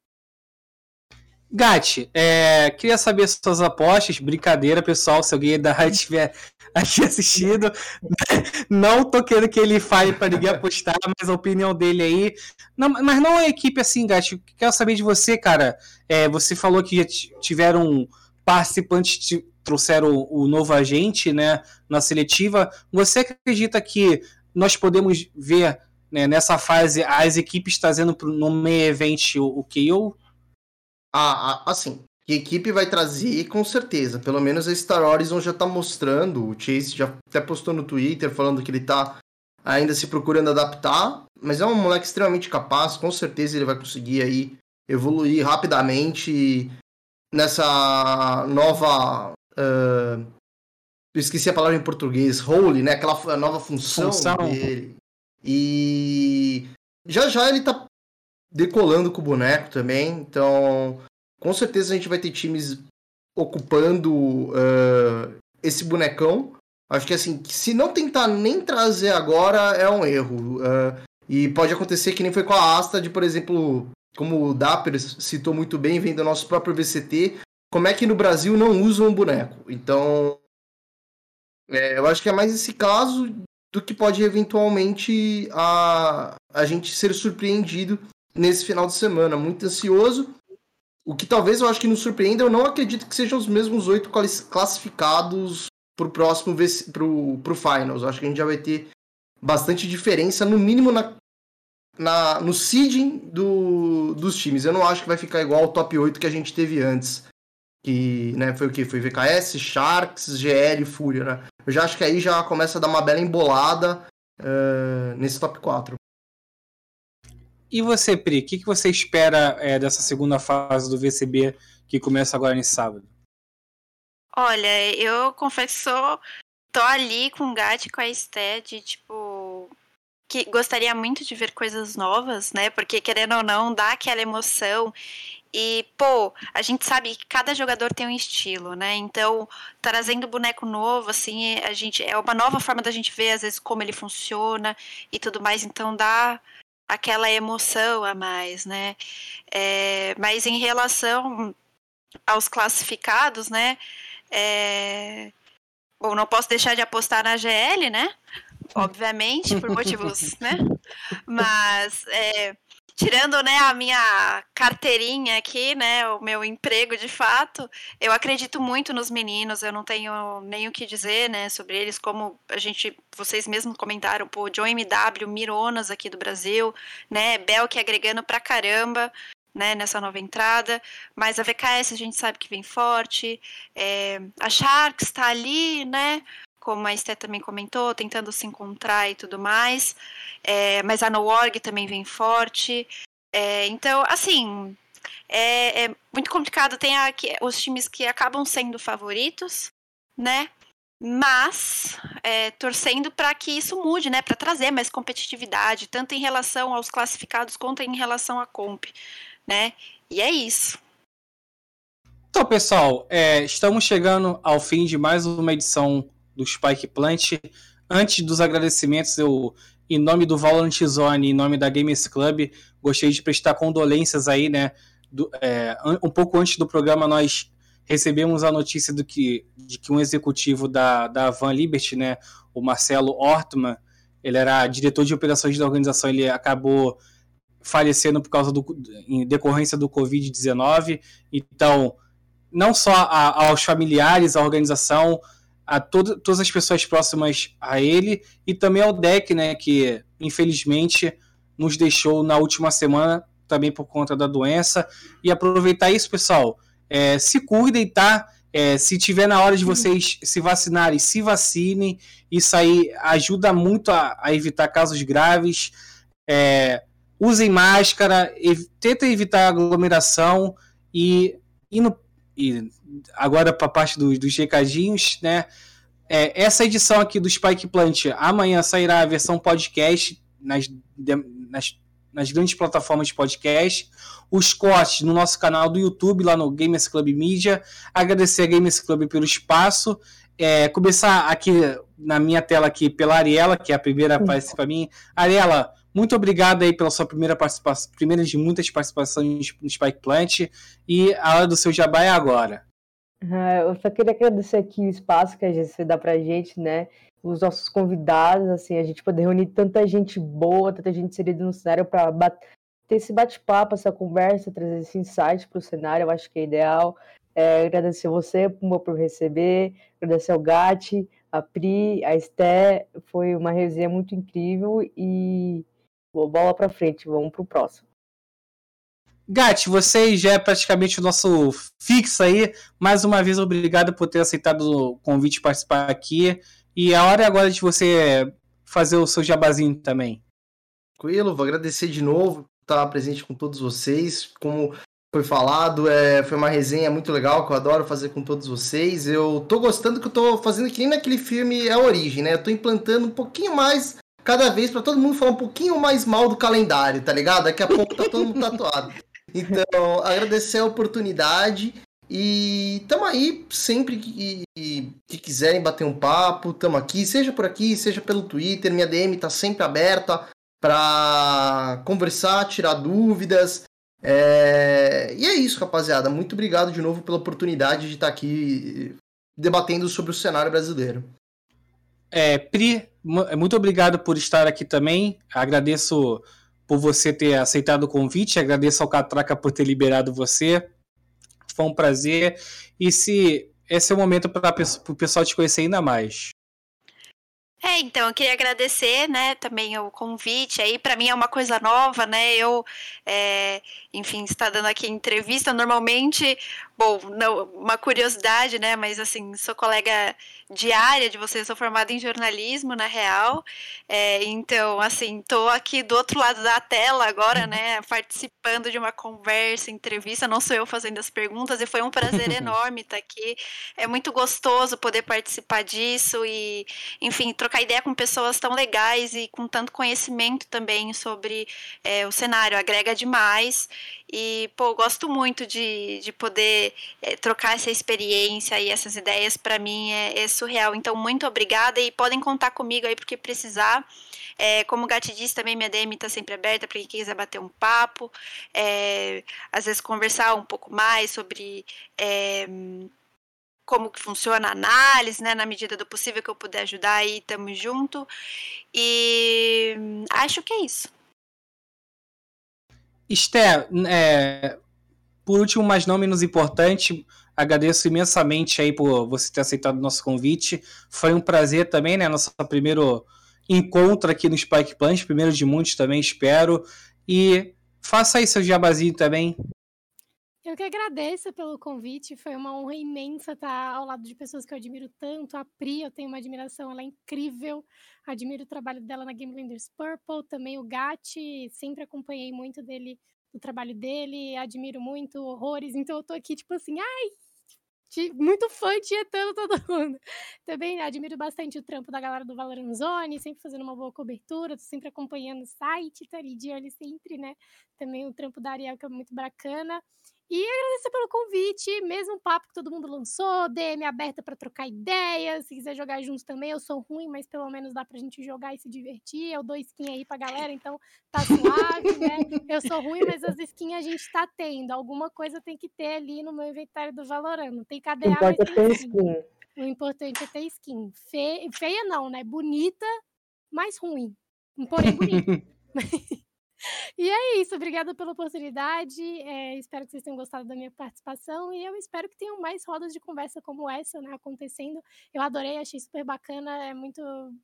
Gatti, é, queria saber suas apostas. Brincadeira, pessoal, se alguém da rádio estiver aqui assistindo. Não tô querendo que ele fale para ninguém apostar, mas a opinião dele aí. Não, mas não é equipe assim, Gatti. Quero saber de você, cara. É, você falou que já tiveram participantes trouxeram o, novo agente né, na seletiva. Você acredita que nós podemos ver né, nessa fase as equipes trazendo no meio event o, o KO? Ah, assim, que equipe vai trazer, com certeza. Pelo menos a Star Horizon já tá mostrando. O Chase já até postou no Twitter falando que ele tá ainda se procurando adaptar. Mas é um moleque extremamente capaz. Com certeza ele vai conseguir aí evoluir rapidamente nessa nova Uh, eu esqueci a palavra em português, role, né? Aquela nova função, função, dele. E já já ele tá decolando com o boneco também. Então, com certeza a gente vai ter times ocupando uh, esse bonecão. Acho que assim, se não tentar nem trazer agora, é um erro. Uh, e pode acontecer que nem foi com a Asta, de, por exemplo, como o Dapper citou muito bem, vem do nosso próprio VCT, como é que no Brasil não usam um boneco. Então, é, eu acho que é mais esse caso do que pode eventualmente a, a gente ser surpreendido nesse final de semana. Muito ansioso. O que talvez eu acho que nos surpreenda, eu não acredito que sejam os mesmos oito classificados para o próximo pro, pro Finals. Eu acho que a gente já vai ter bastante diferença, no mínimo na, na, no seeding do, dos times. Eu não acho que vai ficar igual ao top 8 que a gente teve antes que né, foi o que? Foi VKS, Sharks, GL Fúria, né? Eu já acho que aí já começa a dar uma bela embolada uh, nesse top 4. E você, Pri, o que, que você espera é, dessa segunda fase do VCB que começa agora nesse sábado? Olha, eu confesso tô ali com o Gat com a Esté de tipo. que gostaria muito de ver coisas novas, né? Porque querendo ou não, dá aquela emoção. E, pô, a gente sabe que cada jogador tem um estilo, né? Então, trazendo boneco novo, assim, a gente é uma nova forma da gente ver, às vezes, como ele funciona e tudo mais. Então, dá aquela emoção a mais, né? É, mas em relação aos classificados, né? É, bom, não posso deixar de apostar na GL, né? Obviamente, por motivos, né? Mas é, tirando né, a minha carteirinha aqui, né, o meu emprego de fato, eu acredito muito nos meninos, eu não tenho nem o que dizer, né, sobre eles, como a gente, vocês mesmos comentaram, pô, John MW, Mironas aqui do Brasil, né, Belk agregando pra caramba, né, nessa nova entrada, mas a VKS a gente sabe que vem forte, é, a Sharks está ali, né, como a Esté também comentou, tentando se encontrar e tudo mais. É, mas a No.org também vem forte. É, então, assim, é, é, muito complicado. Tem aqui, os times que acabam sendo favoritos, né? Mas é, torcendo para que isso mude, né? Para trazer mais competitividade, tanto em relação aos classificados quanto em relação à comp, né? E é isso. Então, pessoal, é, estamos chegando ao fim de mais uma edição do Spike Plant. Antes dos agradecimentos, eu, em nome do Valorant Zone, em nome da Gamers Club, gostaria de prestar condolências aí, né? Do, é, um pouco antes do programa, nós recebemos a notícia do que, de que um executivo da, da Van Liberty, né, o Marcelo Ortman, ele era diretor de operações da organização, ele acabou falecendo por causa do em decorrência do Covid-19. Então, não só a, aos familiares, à organização, a todo, todas as pessoas próximas a ele e também ao deck, né, que infelizmente nos deixou na última semana também por conta da doença. E aproveitar isso, pessoal, é, se cuidem, tá? É, se tiver na hora de vocês se vacinarem, se vacinem. Isso aí ajuda muito a, a evitar casos graves. É, usem máscara, ev tentem evitar aglomeração e, e, no, e agora para a parte dos, dos recadinhos, né? É, essa edição aqui do Spike Plant, amanhã sairá a versão podcast nas, nas, nas grandes plataformas de podcast. Os cortes no nosso canal do YouTube, lá no Gamers Club Media. Agradecer a Gamers Club pelo espaço. É, começar aqui na minha tela aqui pela Ariela, que é a primeira a aparecer para mim. Ariela, muito obrigado aí pela sua primeira participação, primeira de muitas participações no Spike Plant. E a hora do seu jabá é agora. Eu só queria agradecer aqui o espaço que a GC dá pra gente, né? Os nossos convidados, assim, a gente poder reunir tanta gente boa, tanta gente inserida no cenário para ter esse bate-papo, essa conversa, trazer esse insight para o cenário, eu acho que é ideal. É, agradecer você, por receber, agradecer ao Gatti, a Pri, a Esté, foi uma resenha muito incrível e bola para frente, vamos pro próximo. Gatti, você já é praticamente o nosso fixo aí. Mais uma vez, obrigado por ter aceitado o convite de participar aqui. E a hora é agora de você fazer o seu jabazinho também. Tranquilo, vou agradecer de novo por estar presente com todos vocês. Como foi falado, é, foi uma resenha muito legal que eu adoro fazer com todos vocês. Eu tô gostando que eu tô fazendo que nem naquele filme A Origem, né? Eu tô implantando um pouquinho mais cada vez para todo mundo falar um pouquinho mais mal do calendário, tá ligado? Daqui a pouco tá todo mundo tatuado. Então, agradecer a oportunidade e tamo aí sempre que, que quiserem bater um papo, tamo aqui, seja por aqui, seja pelo Twitter, minha DM tá sempre aberta para conversar, tirar dúvidas. É... E é isso, rapaziada. Muito obrigado de novo pela oportunidade de estar tá aqui debatendo sobre o cenário brasileiro. É, Pri, muito obrigado por estar aqui também. Agradeço por você ter aceitado o convite, agradeço ao Catraca por ter liberado você. Foi um prazer. E se esse é o momento para o pessoal te conhecer ainda mais. É, então, eu queria agradecer, né, também o convite aí, para mim é uma coisa nova, né, eu, é, enfim, está dando aqui entrevista, normalmente bom, não, uma curiosidade, né? Mas assim, sou colega diária de vocês, sou formada em jornalismo, na real. É, então, assim, tô aqui do outro lado da tela agora, né? Participando de uma conversa, entrevista. Não sou eu fazendo as perguntas, e foi um prazer enorme estar aqui. É muito gostoso poder participar disso e, enfim, trocar ideia com pessoas tão legais e com tanto conhecimento também sobre é, o cenário. Agrega demais. E, pô, gosto muito de, de poder é, trocar essa experiência e essas ideias, para mim é, é, surreal. Então, muito obrigada e podem contar comigo aí porque precisar. É, como o Gatti disse, também minha DM está sempre aberta para quem quiser bater um papo, é, às vezes conversar um pouco mais sobre é, como que funciona a análise, né, na medida do possível que eu puder ajudar aí, tamo junto. E acho que é isso. Esther, é, por último, mas não menos importante, agradeço imensamente aí por você ter aceitado o nosso convite. Foi um prazer também, né? Nosso primeiro encontro aqui no Spike Punch, primeiro de muitos também, espero. E faça aí seu jabazinho também. Eu que agradeço pelo convite, foi uma honra imensa estar ao lado de pessoas que eu admiro tanto. A Pri, eu tenho uma admiração, ela é incrível. Admiro o trabalho dela na Game Blenders Purple, também o Gatti, sempre acompanhei muito dele, do trabalho dele, admiro muito horrores, então eu tô aqui tipo assim, ai, muito fã tietando todo mundo. Também admiro bastante o trampo da galera do Valorant Zone, sempre fazendo uma boa cobertura, sempre acompanhando o site, tá ali de olho sempre, né? Também o trampo da Ariel, que é muito bacana. E agradecer pelo convite, mesmo papo que todo mundo lançou, DM aberta para trocar ideias, se quiser jogar juntos também, eu sou ruim, mas pelo menos dá pra gente jogar e se divertir, eu dou skin aí pra galera, então tá suave, né? Eu sou ruim, mas as skins a gente tá tendo, alguma coisa tem que ter ali no meu inventário do Valorant, não tem KDA, mas é tem skin. skin. O importante é ter skin. Fe... Feia não, né? Bonita, mas ruim, porém bonita. E é isso, obrigada pela oportunidade. É, espero que vocês tenham gostado da minha participação e eu espero que tenham mais rodas de conversa como essa, né, acontecendo. Eu adorei, achei super bacana, é muito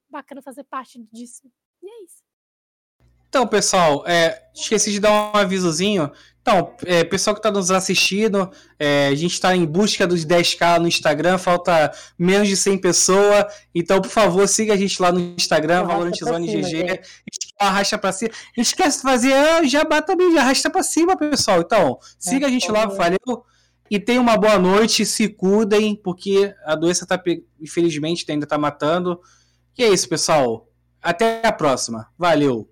bacana fazer parte disso. E é isso. Então, pessoal, é, esqueci de dar um avisozinho. Então, é, pessoal que está nos assistindo, é, a gente está em busca dos 10k no Instagram, falta menos de 100 pessoas. Então, por favor, siga a gente lá no Instagram, Valorantizone GG. Arrasta para cima. Esquece de fazer ah, jabá também, já arrasta para cima, pessoal. Então, siga a gente lá, valeu. E tenham uma boa noite, se cuidem, porque a doença tá, infelizmente, ainda está matando. E é isso, pessoal. Até a próxima. Valeu.